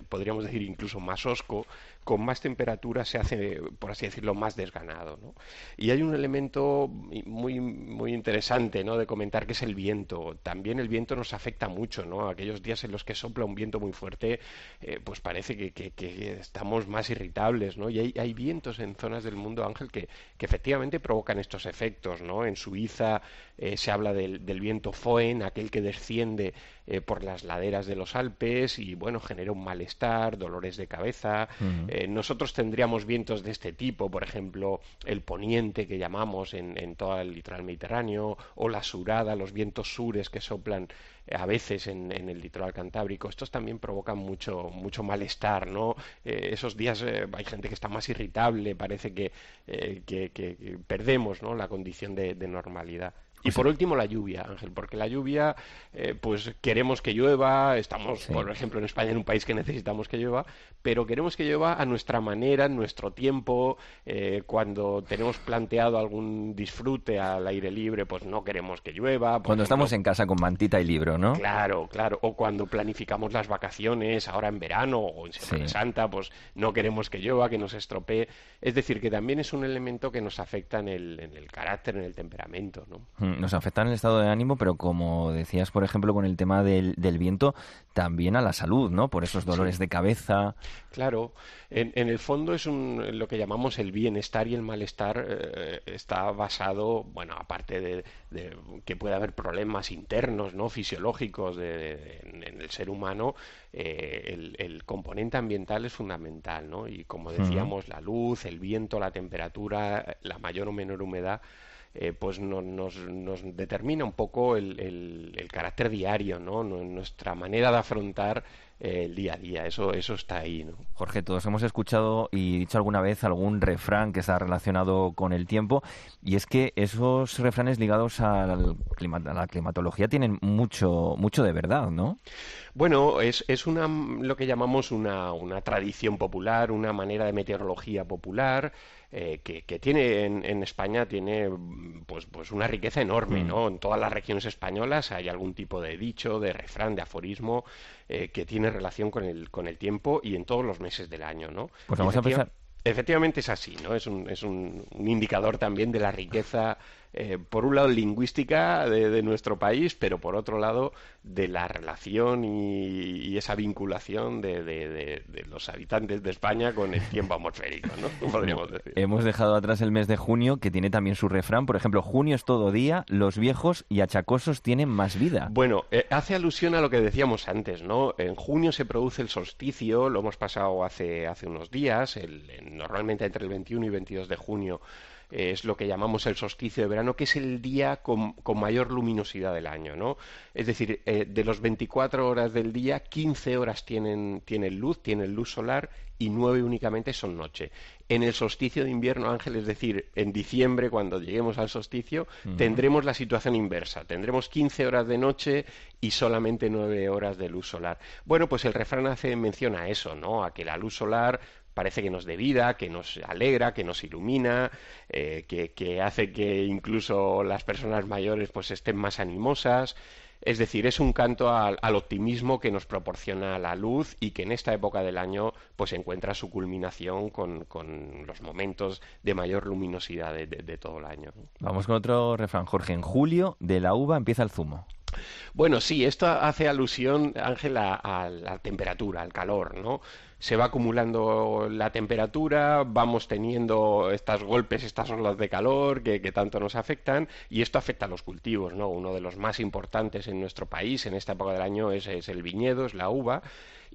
podríamos decir incluso más osco, con más temperatura se hace, por así decirlo, más desganado, ¿no? Y hay un elemento muy, muy interesante, ¿no? De comentar que es el viento. También el viento nos afecta mucho, ¿no? Aquellos días en los que sopla un viento muy fuerte, eh, pues parece que, que- estamos más irritables, ¿no? Y hay, vientos en zonas del mundo, Ángel, que, que efectivamente provocan estos efectos, ¿no? En Suiza eh, se habla del, del viento Foehn, aquel que desciende eh, por las laderas de los Alpes y, bueno, genera un malestar, dolores de cabeza. Eh, nosotros tendríamos vientos de este tipo, por ejemplo, el poniente que llamamos en, en todo el litoral mediterráneo, o la surada, los vientos sures que soplan eh, a veces en, en el litoral cantábrico. Estos también provocan mucho, mucho malestar, ¿no? Eh, esos días eh, hay gente que está más irritable, parece que, eh, que, que- que perdemos ¿no? la condición de, de normalidad. Y por último, la lluvia, Ángel, porque la lluvia, eh, pues queremos que llueva, estamos, por ejemplo, en España, en un país que necesitamos que llueva, pero queremos que llueva a nuestra manera, en nuestro tiempo, eh, cuando tenemos planteado algún disfrute al aire libre, pues no queremos que llueva. Cuando ejemplo, estamos en casa con mantita y libro, ¿no? Claro, claro. O cuando planificamos las vacaciones, ahora en verano o en Semana Sí. Santa, pues no queremos que llueva, que nos estropee. Es decir, que también es un elemento que nos afecta en el, en el carácter, en el temperamento, ¿no? Mm, Nos afecta en el estado de ánimo, pero como decías, por ejemplo, con el tema del, del viento, también a la salud, ¿no? Por esos dolores de cabeza. Claro, en, en el fondo es un, lo que llamamos el bienestar y el malestar eh, está basado, bueno, aparte de, de que puede haber problemas internos, ¿no? fisiológicos de- de- en, en el ser humano, eh, el, el componente ambiental es fundamental, ¿no? Y como decíamos, la luz, el viento, la temperatura, la mayor o menor humedad eh, pues no- nos, nos determina un poco el, el- el carácter diario, ¿no? Nu- Nuestra manera de afrontar el día a día. Eso, eso está ahí, ¿no? Jorge, todos hemos escuchado y dicho alguna vez algún refrán que está relacionado con el tiempo, y es que esos refranes ligados al clima- a la climatología tienen mucho, mucho de verdad, ¿no? Bueno, es, es una, lo que llamamos una, una tradición popular, una manera de meteorología popular. eh, que, que tiene en, en España tiene pues, pues una riqueza enorme, Mm. ¿no? En todas las regiones españolas hay algún tipo de dicho, de refrán, de aforismo eh, que tiene relación con el, con el tiempo y en todos los meses del año, ¿no? Pues vamos a empezar. Efectivamente es así, ¿no? Es un, es un, un indicador también de la riqueza, eh, por un lado lingüística de, de nuestro país, pero por otro lado de la relación y, y esa vinculación de, de- los habitantes de España con el tiempo atmosférico, ¿no? Podríamos decir. Hemos dejado atrás el mes de junio, que tiene también su refrán. Por ejemplo, junio es todo día, los viejos y achacosos tienen más vida. Bueno, eh, hace alusión a lo que decíamos antes, ¿no? En junio se produce el solsticio, lo hemos pasado hace, hace unos días, el- normalmente entre el 21 y 22 de junio es lo que llamamos el solsticio de verano, que es el día con, con mayor luminosidad del año, ¿no? Es decir, eh, de los 24 horas del día, 15 horas tienen, tienen luz, tienen luz solar y 9 únicamente son noche. En el solsticio de invierno, Ángel, es decir, en diciembre, cuando lleguemos al solsticio, tendremos la situación inversa. Tendremos 15 horas de noche y solamente 9 horas de luz solar. Bueno, pues el refrán hace mención a eso, ¿no? A que la luz solar parece que nos dé vida, que nos alegra, que nos ilumina, eh, que, que hace que incluso las personas mayores pues estén más animosas. Es decir, es un canto al, al optimismo que nos proporciona la luz y que en esta época del año pues encuentra su culminación con, con los momentos de mayor luminosidad de, de- de todo el año. Vamos con otro refrán, Jorge. En julio, de la uva empieza el zumo. Bueno, sí, esto hace alusión, Ángel, a, a la temperatura, al calor, ¿no? Se va acumulando la temperatura, vamos teniendo estos golpes, estas olas de calor que, tanto nos afectan y esto afecta a los cultivos, ¿no? Uno de los más importantes en nuestro país en esta época del año es, es el viñedo, es la uva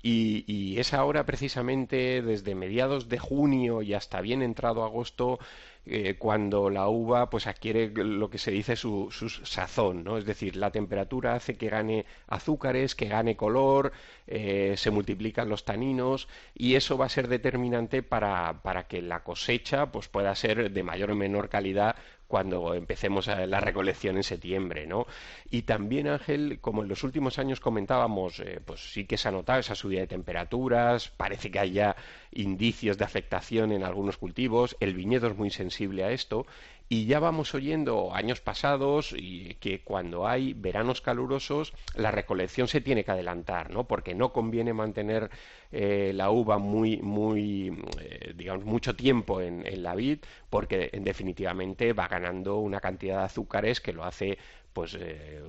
y es ahora precisamente desde mediados de junio y hasta bien entrado agosto eh, cuando la uva pues adquiere lo que se dice su, su sazón, ¿no? Es decir, la temperatura hace que gane azúcares, que gane color, eh, se multiplican los taninos y eso va a ser determinante para, para que la cosecha pues pueda ser de mayor o menor calidad cuando empecemos la recolección en septiembre, ¿no? Y también, Ángel, como en los últimos años comentábamos, eh, pues sí que se ha notado esa subida de temperaturas, parece que hay ya indicios de afectación en algunos cultivos, el viñedo es muy sensible a esto, y ya vamos oyendo años pasados que cuando hay veranos calurosos la recolección se tiene que adelantar, ¿no? Porque no conviene mantener eh, la uva muy, muy, eh, digamos, mucho tiempo en, en la vid, porque en definitivamente va ganando una cantidad de azúcares que lo hace pues eh,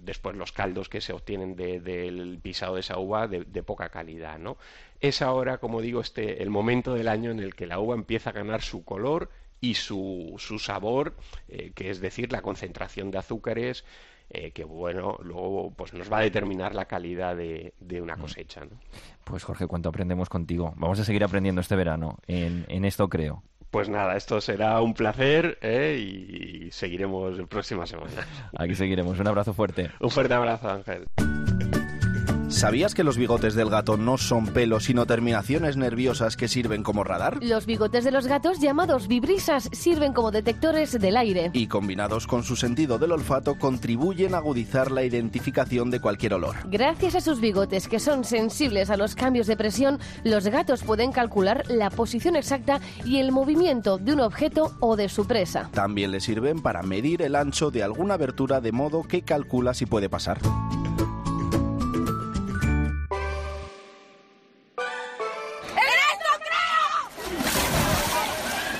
después los caldos que se obtienen de- del pisado de esa uva de, de poca calidad, ¿no? Es ahora, como digo, este el momento del año en el que la uva empieza a ganar su color y su, su sabor, eh, que es decir, la concentración de azúcares, eh, que bueno, luego pues nos va a determinar la calidad de, de una cosecha, ¿no? Pues Jorge, ¿cuánto aprendemos contigo? Vamos a seguir aprendiendo este verano. En, en esto creo. Pues nada, esto será un placer ¿eh? y seguiremos en próximas semanas. Aquí seguiremos. Un abrazo fuerte. Un fuerte abrazo, Ángel. ¿Sabías que los bigotes del gato no son pelos sino terminaciones nerviosas que sirven como radar? Los bigotes de los gatos, llamados vibrisas, sirven como detectores del aire. Y combinados con su sentido del olfato contribuyen a agudizar la identificación de cualquier olor. Gracias a sus bigotes, que son sensibles a los cambios de presión, los gatos pueden calcular la posición exacta y el movimiento de un objeto o de su presa. También le sirven para medir el ancho de alguna abertura de modo que calcula si puede pasar.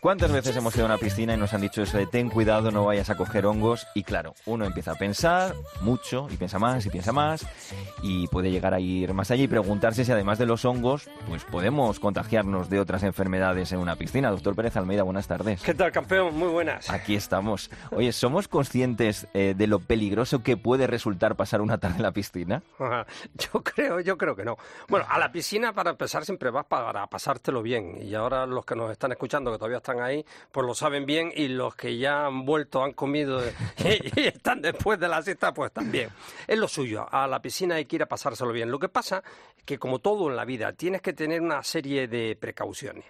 ¿Cuántas veces hemos ido a una piscina y nos han dicho eso de ten cuidado, no vayas a coger hongos? Y claro, uno empieza a pensar mucho y piensa más y piensa más y puede llegar a ir más allá y preguntarse si además de los hongos, pues podemos contagiarnos de otras enfermedades en una piscina. Doctor Pérez Almeida, buenas tardes. ¿Qué tal, campeón? Muy buenas. Aquí estamos. Oye, ¿somos conscientes eh, de lo peligroso que puede resultar pasar una tarde en la piscina? Yo creo, yo creo que no. Bueno, a la piscina para empezar siempre vas para pasártelo bien. Y ahora los que nos están escuchando, que todavía están ahí, pues lo saben bien. Y los que ya han vuelto, han comido y, y están después de la siesta, pues también. Es lo suyo. A la piscina hay que ir a pasárselo bien. Lo que pasa es que, como todo en la vida, tienes que tener una serie de precauciones.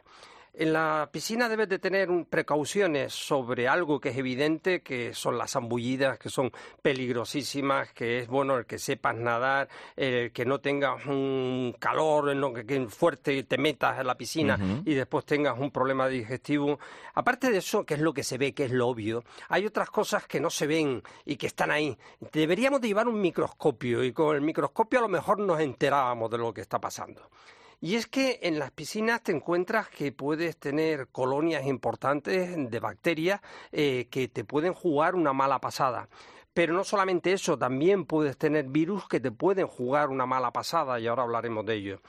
En la piscina debes de tener un- precauciones sobre algo que es evidente, que son las zambullidas, que son peligrosísimas, que es bueno el que sepas nadar, el que no tengas un calor en lo que, que fuerte te metas en la piscina y después tengas un problema digestivo. Aparte de eso, que es lo que se ve, que es lo obvio, hay otras cosas que no se ven y que están ahí. Deberíamos de llevar un microscopio y con el microscopio a lo mejor nos enterábamos de lo que está pasando. Y es que en las piscinas te encuentras que puedes tener colonias importantes de bacterias eh, que te pueden jugar una mala pasada. Pero no solamente eso, también puedes tener virus que te pueden jugar una mala pasada y ahora hablaremos de ello.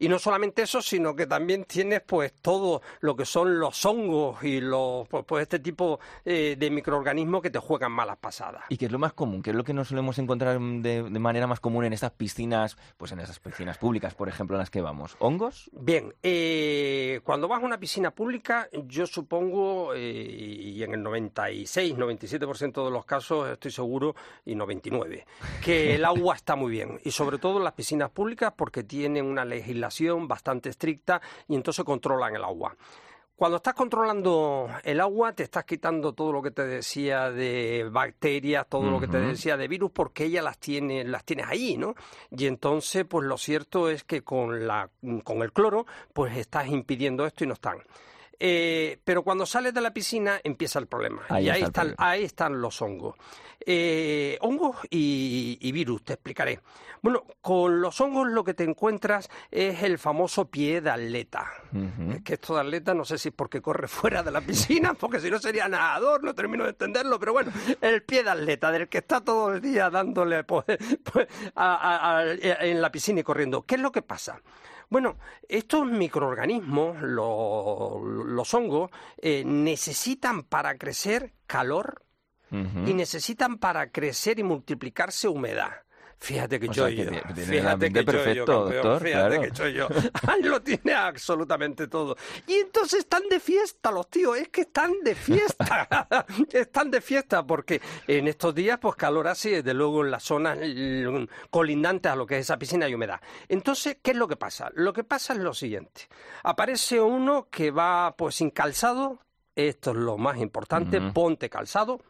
Y no solamente eso, sino que también tienes pues todo lo que son los hongos y los pues, pues, este tipo eh, de microorganismos que te juegan malas pasadas. ¿Y qué es lo más común? ¿Qué es lo que nos solemos encontrar de, de manera más común en estas piscinas, pues en esas piscinas públicas, por ejemplo, en las que vamos? ¿Hongos? Bien, eh, cuando vas a una piscina pública, yo supongo, eh, y en el 96, 97% de los casos estoy seguro, y 99, que el agua está muy bien. Y sobre todo en las piscinas públicas porque tienen una legislación bastante estricta y entonces controlan el agua. Cuando estás controlando el agua, te estás quitando todo lo que te decía de bacterias, todo lo que te decía de virus, porque ella las tiene, las tienes ahí, ¿no? Y entonces, pues lo cierto es que con la, con el cloro, pues estás impidiendo esto y no están. Eh, pero cuando sales de la piscina empieza el problema. Ahí y ahí está están, ahí están los hongos. Eh, hongos y, y virus, te explicaré. Bueno, con los hongos lo que te encuentras es el famoso pie de atleta. Es que esto de atleta no sé si es porque corre fuera de la piscina, porque si no sería nadador, no termino de entenderlo, pero bueno, el pie de atleta, del que está todo el día dándole pues, pues, a- a- a- en la piscina y corriendo. ¿Qué es lo que pasa? Bueno, estos microorganismos, lo- los hongos, eh, necesitan para crecer calor y necesitan para crecer y multiplicarse humedad. Fíjate que O yo sea, que yo, tiene- tiene el fíjate que yo perfecto, yo, campeón, doctor, fíjate claro. que yo. Ahí lo tiene absolutamente todo. Y entonces están de fiesta los tíos, es que están de fiesta. están de fiesta porque en estos días pues calor así, desde luego en las zonas colindantes a lo que es esa piscina hay humedad. Entonces, ¿qué es lo que pasa? Lo que pasa es lo siguiente. Aparece uno que va pues sin calzado, esto es lo más importante, ponte calzado,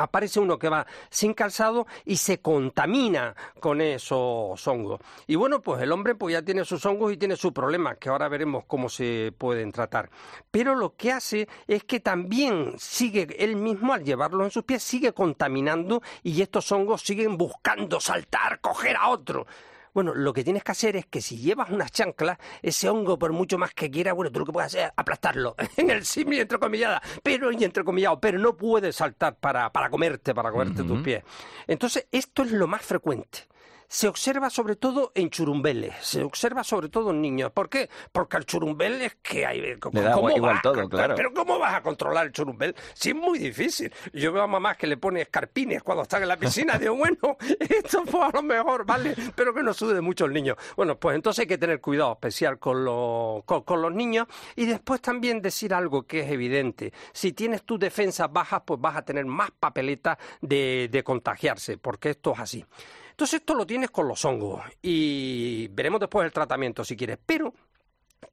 Aparece uno que va sin calzado y se contamina con esos hongos. Y bueno, pues el hombre pues ya tiene sus hongos y tiene sus problemas, que ahora veremos cómo se pueden tratar. Pero lo que hace es que también sigue él mismo al llevarlo en sus pies, sigue contaminando y estos hongos siguen buscando saltar, coger a otro. Bueno, lo que tienes que hacer es que si llevas unas chanclas, ese hongo, por mucho más que quiera, bueno, tú lo que puedes hacer es aplastarlo en el simi entrecomillada, pero y entrecomillado, pero no puedes saltar para, para comerte, para comerte tus pies. Entonces, esto es lo más frecuente. Se observa sobre todo en churumbeles, se observa sobre todo en niños. ¿Por qué? Porque al churumbel es que hay... Le da ¿cómo igual vas todo, claro. Pero ¿cómo vas a controlar el churumbel? Si es muy difícil. Yo veo a mamás que le ponen escarpines cuando están en la piscina. Digo, bueno, esto fue a lo mejor, ¿vale? Pero que no sude mucho el niño. Bueno, pues entonces hay que tener cuidado especial con los, con, con los niños. Y después también decir algo que es evidente. Si tienes tus defensas bajas, pues vas a tener más papeletas de, de contagiarse, porque esto es así. Entonces esto lo tienes con los hongos y veremos después el tratamiento si quieres. Pero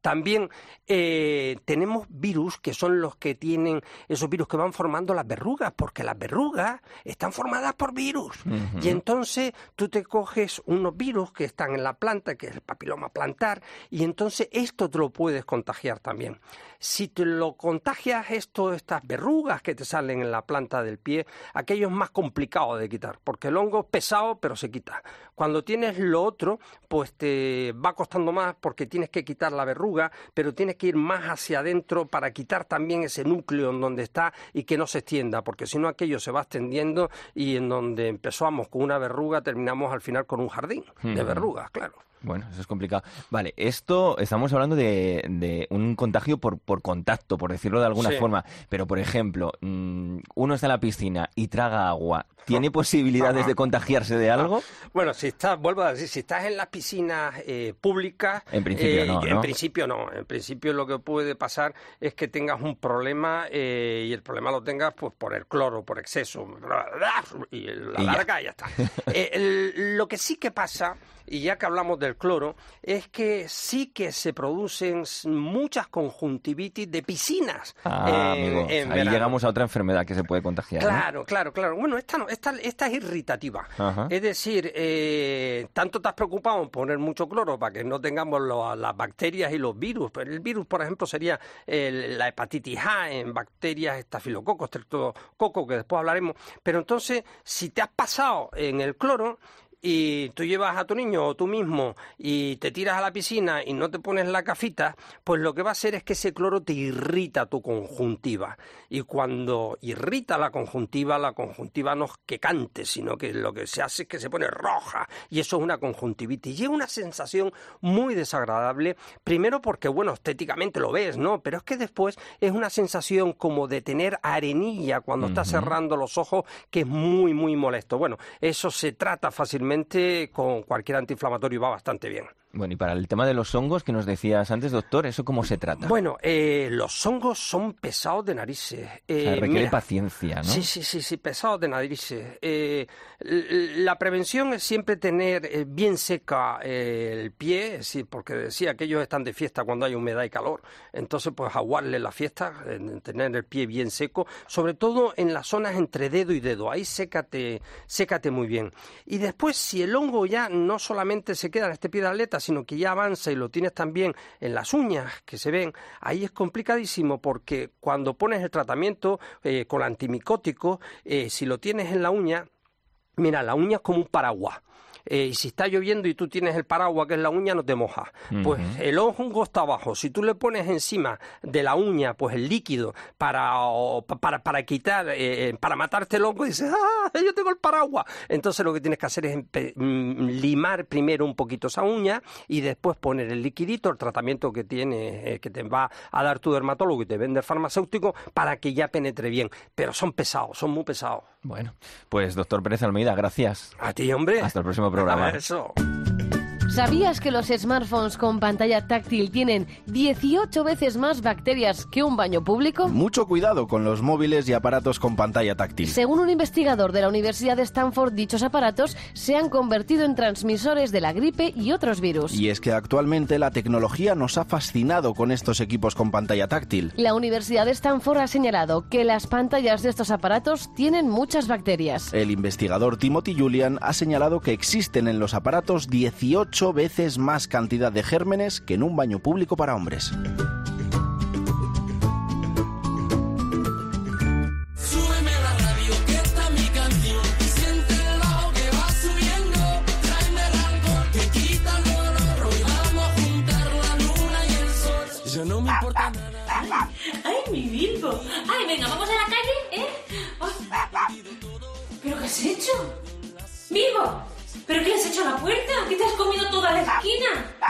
también eh, tenemos virus que son los que tienen esos virus que van formando las verrugas, porque las verrugas están formadas por virus. Y entonces tú te coges unos virus que están en la planta, que es el papiloma plantar, y entonces esto te lo puedes contagiar también. Si te lo contagias esto, estas verrugas que te salen en la planta del pie, aquello es más complicado de quitar, porque el hongo es pesado, pero se quita. Cuando tienes lo otro, pues te va costando más porque tienes que quitar la verruga, pero tienes que ir más hacia adentro para quitar también ese núcleo en donde está y que no se extienda, porque si no aquello se va extendiendo y en donde empezamos con una verruga terminamos al final con un jardín de verrugas, claro. Bueno, eso es complicado. Vale, esto estamos hablando de, de un contagio por, por contacto, por decirlo de alguna Sí. forma. Pero, por ejemplo, mm, uno está en la piscina y traga agua. ¿Tiene posibilidades de contagiarse de algo? Bueno, si estás, vuelvo a decir, si estás en las piscinas eh, públicas, En principio eh, no, En principio no. En principio lo que puede pasar es que tengas un problema eh, y el problema lo tengas pues por el cloro, por exceso, y la Y ya. larga y ya está. Eh, lo que sí que pasa, y ya que hablamos del cloro, es que sí que se producen muchas conjuntivitis de piscinas. Ah, en- amigo, en ahí verano. llegamos a otra enfermedad que se puede contagiar. ¿no? Claro, claro, claro. Bueno, esta no, esta, esta es irritativa. Ajá. Es decir, eh, tanto te has preocupado en poner mucho cloro para que no tengamos lo- las bacterias y los virus. El virus, por ejemplo, sería el- la hepatitis A en bacterias estafilococos, streptococo, que después hablaremos. Pero entonces, si te has pasado en el cloro y tú llevas a tu niño o tú mismo y te tiras a la piscina y no te pones la cafita, pues lo que va a hacer es que ese cloro te irrita tu conjuntiva. Y cuando irrita la conjuntiva, la conjuntiva no es que cante, sino que lo que se hace es que se pone roja. Y eso es una conjuntivitis. Y es una sensación muy desagradable, primero porque, bueno, estéticamente lo ves, ¿no? Pero es que después es una sensación como de tener arenilla cuando estás Ujú. cerrando los ojos, que es muy, muy molesto. Bueno, eso se trata fácilmente con cualquier antiinflamatorio va bastante bien. Bueno, y para el tema de los hongos que nos decías antes, doctor, ¿eso cómo se trata? Bueno, eh, los hongos son pesados de narices. O sea, Eh, requiere mira, paciencia, ¿no? Sí, sí, sí, sí, pesados de narices. Eh, la prevención es siempre tener eh, bien seca el pie, decir, porque decía que ellos están de fiesta cuando hay humedad y calor. Entonces, pues aguarle la fiesta, en tener el pie bien seco, sobre todo en las zonas entre dedo y dedo. Ahí sécate, sécate muy bien. Y después, si el hongo ya no solamente se queda en este pie de atleta, sino que ya avanza y lo tienes también en las uñas que se ven, ahí es complicadísimo porque cuando pones el tratamiento eh, con antimicótico, eh, si lo tienes en la uña, mira, la uña es como un paraguas. Eh, y si está lloviendo y tú tienes el paraguas que es la uña, no te moja. Pues el hongo está abajo. Si tú le pones encima de la uña, pues el líquido para, o para, para quitar, eh, para matarte el hongo, dices, ¡ah! Yo tengo el paraguas. Entonces lo que tienes que hacer es mm, limar primero un poquito esa uña y después poner el liquidito, el tratamiento que tiene, eh, que te va a dar tu dermatólogo y te vende el farmacéutico para que ya penetre bien. Pero son pesados, son muy pesados. Bueno, pues doctor Pérez Almeida, gracias. A ti, hombre. Hasta el próximo programa. Eso. ¿Sabías que los smartphones con pantalla táctil tienen 18 veces más bacterias que un baño público? Mucho cuidado con los móviles y aparatos con pantalla táctil. Según un investigador de la Universidad de Stanford, dichos aparatos se han convertido en transmisores de la gripe y otros virus. Y es que actualmente la tecnología nos ha fascinado con estos equipos con pantalla táctil. La Universidad de Stanford ha señalado que las pantallas de estos aparatos tienen muchas bacterias. El investigador Timothy Julian ha señalado que existen en los aparatos 18 veces más cantidad de gérmenes que en un baño público para hombres. ¡Ay, mi Bilbo! ¡Ay, venga, vamos a la calle, eh! Ay. ¿Pero qué has hecho? ¡Bilbo! ¿Pero qué le has hecho a la puerta? ¿Qué te has comido toda la esquina?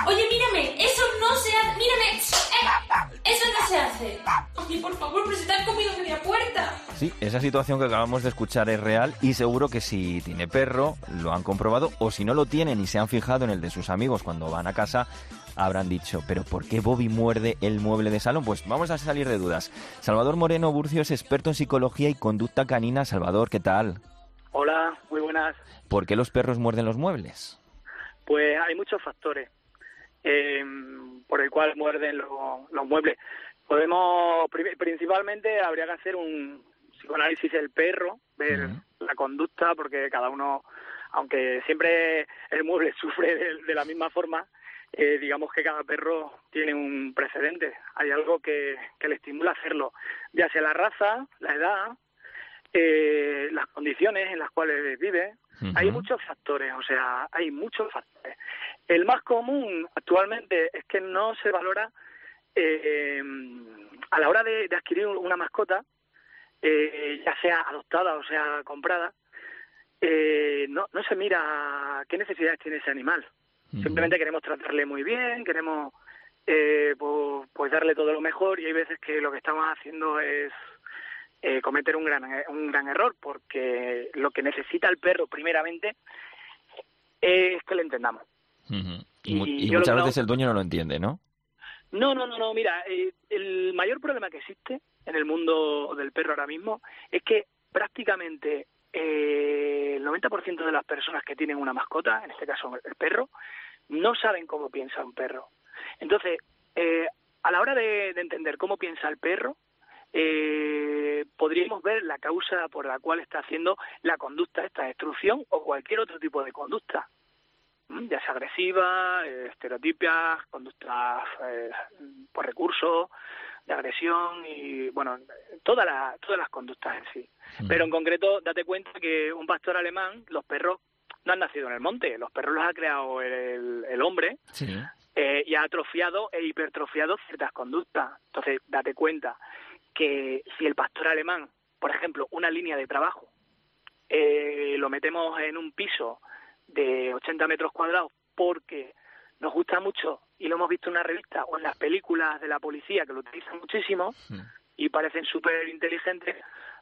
Oye, mírame, eso no se hace. Mírame, ¡Eh! eso no se hace. Oye, por favor, pero si te has comido media puerta. Sí, esa situación que acabamos de escuchar es real y seguro que si tiene perro lo han comprobado o si no lo tienen y se han fijado en el de sus amigos cuando van a casa habrán dicho, pero ¿por qué Bobby muerde el mueble de salón? Pues vamos a salir de dudas. Salvador Moreno Burcio es experto en psicología y conducta canina. Salvador, ¿qué tal? Hola, muy buenas. ¿Por qué los perros muerden los muebles? Pues hay muchos factores eh, por el cual muerden lo- los muebles. Podemos, pri- principalmente, habría que hacer un psicoanálisis del perro, ver la conducta, porque cada uno, aunque siempre el mueble sufre de, de la misma forma, eh, digamos que cada perro tiene un precedente. Hay algo que, que le estimula a hacerlo, ya sea la raza, la edad, eh, las condiciones en las cuales vive. Hay muchos factores, o sea, hay muchos factores. El más común actualmente es que no se valora eh, a la hora de, de adquirir una mascota, eh, ya sea adoptada o sea comprada, eh, no, no se mira qué necesidades tiene ese animal. Simplemente queremos tratarle muy bien, queremos eh, pues, pues darle todo lo mejor y hay veces que lo que estamos haciendo es eh, cometer un gran, un gran error porque lo que necesita el perro primeramente es que le entendamos. Y, muchas que no- veces el dueño no lo entiende, ¿no? No, no, no, no, mira, eh, el mayor problema que existe en el mundo del perro ahora mismo es que prácticamente eh, el 90% de las personas que tienen una mascota, en este caso el perro, no saben cómo piensa un perro. Entonces, eh, a la hora de, de entender cómo piensa el perro, eh, podríamos ver la causa por la cual está haciendo la conducta esta destrucción o cualquier otro tipo de conducta. ¿m? ya sea agresiva, eh, estereotipias, conductas eh, por recursos de agresión y, bueno, toda la- todas las conductas en sí. Pero en concreto, date cuenta que un pastor alemán, los perros no han nacido en el monte, los perros los ha creado el, el hombre Sí. eh, y ha atrofiado e hipertrofiado ciertas conductas. Entonces, date cuenta que si el pastor alemán, por ejemplo, una línea de trabajo, eh, lo metemos en un piso de 80 metros cuadrados porque nos gusta mucho y lo hemos visto en una revista o en las películas de la policía que lo utilizan muchísimo y parecen súper inteligentes,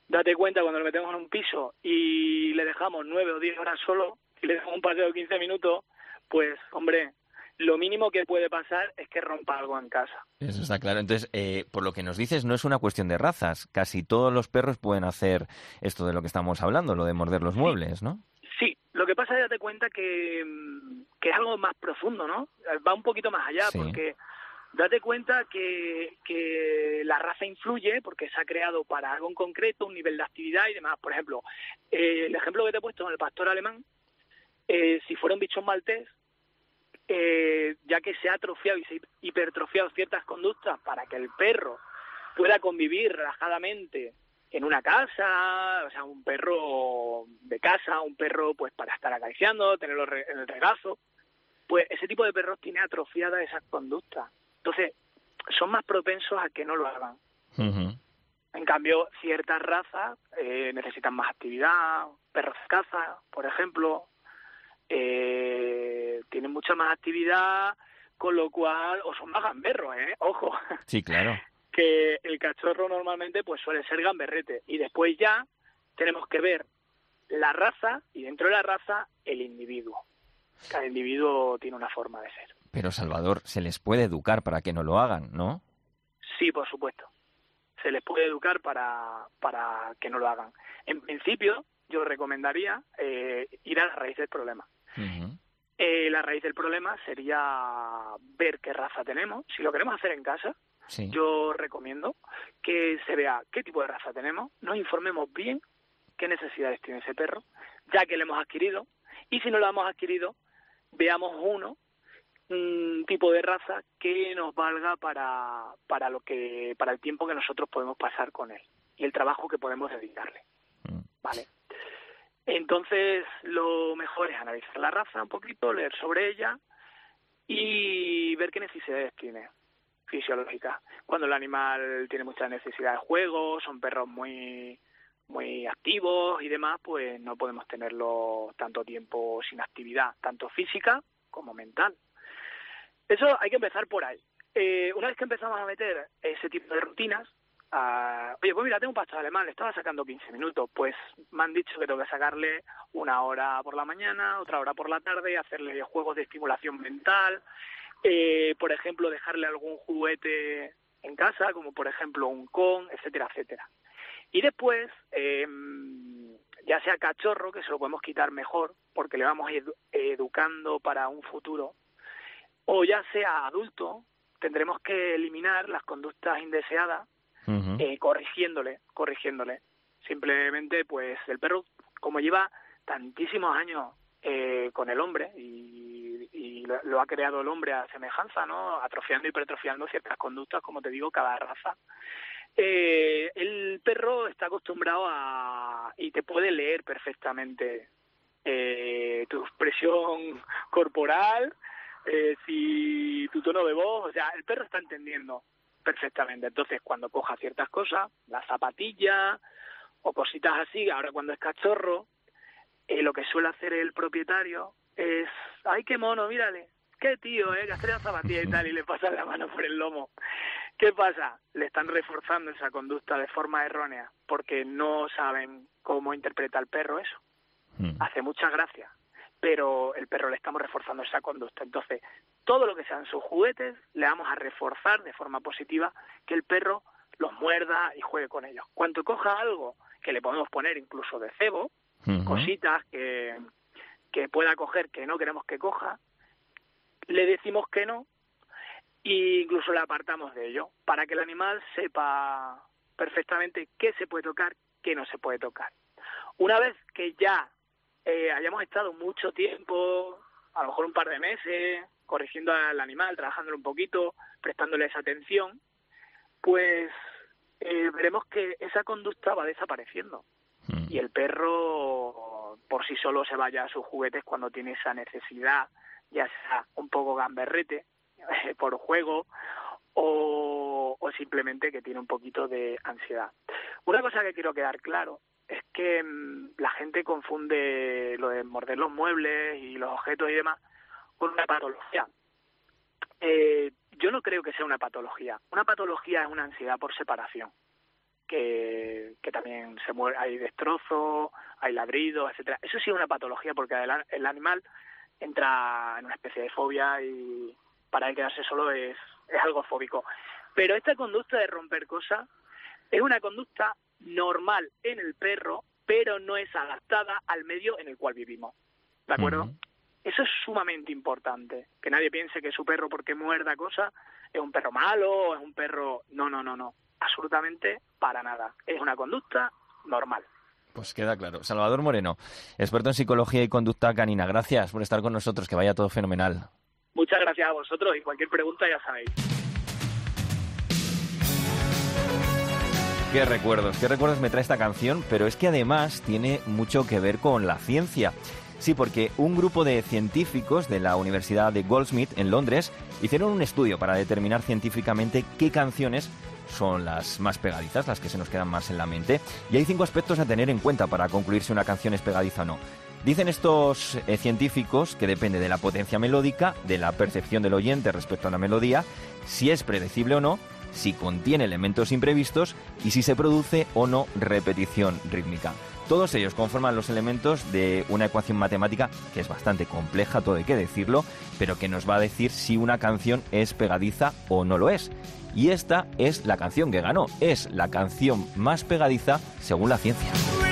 date cuenta cuando lo metemos en un piso y le dejamos nueve o diez horas solo y le damos un paseo de 15 minutos, pues hombre, lo mínimo que puede pasar es que rompa algo en casa. Eso está claro. Entonces, eh, por lo que nos dices, no es una cuestión de razas. Casi todos los perros pueden hacer esto de lo que estamos hablando, lo de morder los muebles, ¿no? Sí, lo que pasa es date cuenta que, mm, que es algo más profundo, ¿no? Va un poquito más allá, Sí. porque date cuenta que, que la raza influye porque se ha creado para algo en concreto, un nivel de actividad y demás. Por ejemplo, eh, el ejemplo que te he puesto en el pastor alemán, eh, si fuera un bichón maltés, eh, ya que se ha atrofiado y se ha hipertrofiado ciertas conductas para que el perro pueda convivir relajadamente en una casa, o sea, un perro de casa, un perro pues para estar acariciando, tenerlo en el regazo, pues ese tipo de perros tiene atrofiadas esas conductas. Entonces, son más propensos a que no lo hagan. En cambio, ciertas razas eh, necesitan más actividad, perros de caza, por ejemplo, eh, tienen mucha más actividad, con lo cual, o son más gamberros, ¿eh? Ojo, Sí, claro. que el cachorro normalmente pues suele ser gamberrete y después ya tenemos que ver la raza y dentro de la raza el individuo. Cada individuo tiene una forma de ser. Pero, Salvador, se les puede educar para que no lo hagan, ¿no? Sí, por supuesto. Se les puede educar para, para que no lo hagan. En principio, yo recomendaría eh, ir a la raíz del problema. Eh, la raíz del problema sería ver qué raza tenemos. Si lo queremos hacer en casa, Sí. yo recomiendo que se vea qué tipo de raza tenemos, nos informemos bien qué necesidades tiene ese perro, ya que lo hemos adquirido, y si no lo hemos adquirido, veamos uno, un tipo de raza que nos valga para, para lo que, para el tiempo que nosotros podemos pasar con él y el trabajo que podemos dedicarle. Vale. Entonces, lo mejor es analizar la raza un poquito, leer sobre ella y ver qué necesidades tiene fisiológicas. Cuando el animal tiene mucha necesidad de juego, son perros muy muy activos y demás, pues no podemos tenerlo tanto tiempo sin actividad, tanto física como mental. Eso hay que empezar por ahí. Eh, una vez que empezamos a meter ese tipo de rutinas, oye, pues mira, tengo un pastor alemán, le estaba sacando 15 minutos, pues me han dicho que tengo que sacarle una hora por la mañana, otra hora por la tarde, hacerle juegos de estimulación mental, eh, por ejemplo, dejarle algún juguete en casa, como por ejemplo un con, etcétera, etcétera. Y después, eh, ya sea cachorro, que se lo podemos quitar mejor, porque le vamos edu- educando para un futuro, o ya sea adulto, tendremos que eliminar las conductas indeseadas eh, corrigiéndole, corrigiéndole. Simplemente, pues el perro, como lleva tantísimos años eh, con el hombre y, lo ha creado el hombre a semejanza, ¿no? Atrofiando y hipertrofiando ciertas conductas, como te digo, cada raza. Eh, el perro está acostumbrado a y te puede leer perfectamente eh, tu expresión corporal, eh, si tu tono de voz, o sea, el perro está entendiendo perfectamente. Entonces, cuando coja ciertas cosas, la zapatilla o cositas así, ahora cuando es cachorro, eh, lo que suele hacer el propietario es, ay, qué mono, mírale, qué tío, eh, que hace la zapatilla y tal, y le pasa la mano por el lomo. ¿Qué pasa? Le están reforzando esa conducta de forma errónea, porque no saben cómo interpreta el perro eso. Hace mucha gracia, pero el perro le estamos reforzando esa conducta. Entonces, todo lo que sean sus juguetes, le vamos a reforzar de forma positiva que el perro los muerda y juegue con ellos. Cuando coja algo que le podemos poner incluso de cebo, cositas que, que pueda coger que no queremos que coja, le decimos que no e incluso le apartamos de ello para que el animal sepa perfectamente qué se puede tocar, qué no se puede tocar. Una vez que ya eh, hayamos estado mucho tiempo, a lo mejor un par de meses, corrigiendo al animal, trabajándolo un poquito, prestándole esa atención, pues eh, veremos que esa conducta va desapareciendo y el perro por sí solo se vaya a sus juguetes cuando tiene esa necesidad, ya sea un poco gamberrete por juego o, o simplemente que tiene un poquito de ansiedad. Una cosa que quiero quedar claro es que mm, la gente confunde lo de morder los muebles y los objetos y demás con una patología. Eh, yo no creo que sea una patología. Una patología es una ansiedad por separación, que, que también se muere, hay destrozos, hay ladridos, etcétera. Eso sí es una patología porque el, el animal entra en una especie de fobia y para él quedarse solo es algo fóbico. Pero esta conducta de romper cosas es una conducta normal en el perro, pero no es adaptada al medio en el cual vivimos. ¿De acuerdo? Eso es sumamente importante. Que nadie piense que su perro, porque muerda cosas, es un perro malo, es un perro... No, no, no, no. Absolutamente para nada. Es una conducta normal. Pues queda claro. Salvador Moreno, experto en psicología y conducta canina. Gracias por estar con nosotros. Que vaya todo fenomenal. Muchas gracias a vosotros y cualquier pregunta ya sabéis. Qué recuerdos, qué recuerdos me trae esta canción, pero es que además tiene mucho que ver con la ciencia. Sí, porque un grupo de científicos de la Universidad de Goldsmith en Londres hicieron un estudio para determinar científicamente qué canciones son las más pegadizas, las que se nos quedan más en la mente. Y hay cinco aspectos a tener en cuenta para concluir si una canción es pegadiza o no. Dicen estos eh, científicos que depende de la potencia melódica, de la percepción del oyente respecto a la melodía, si es predecible o no, si contiene elementos imprevistos y si se produce o no repetición rítmica. Todos ellos conforman los elementos de una ecuación matemática que es bastante compleja, todo hay que decirlo, pero que nos va a decir si una canción es pegadiza o no lo es. Y esta es la canción que ganó, es la canción más pegadiza según la ciencia.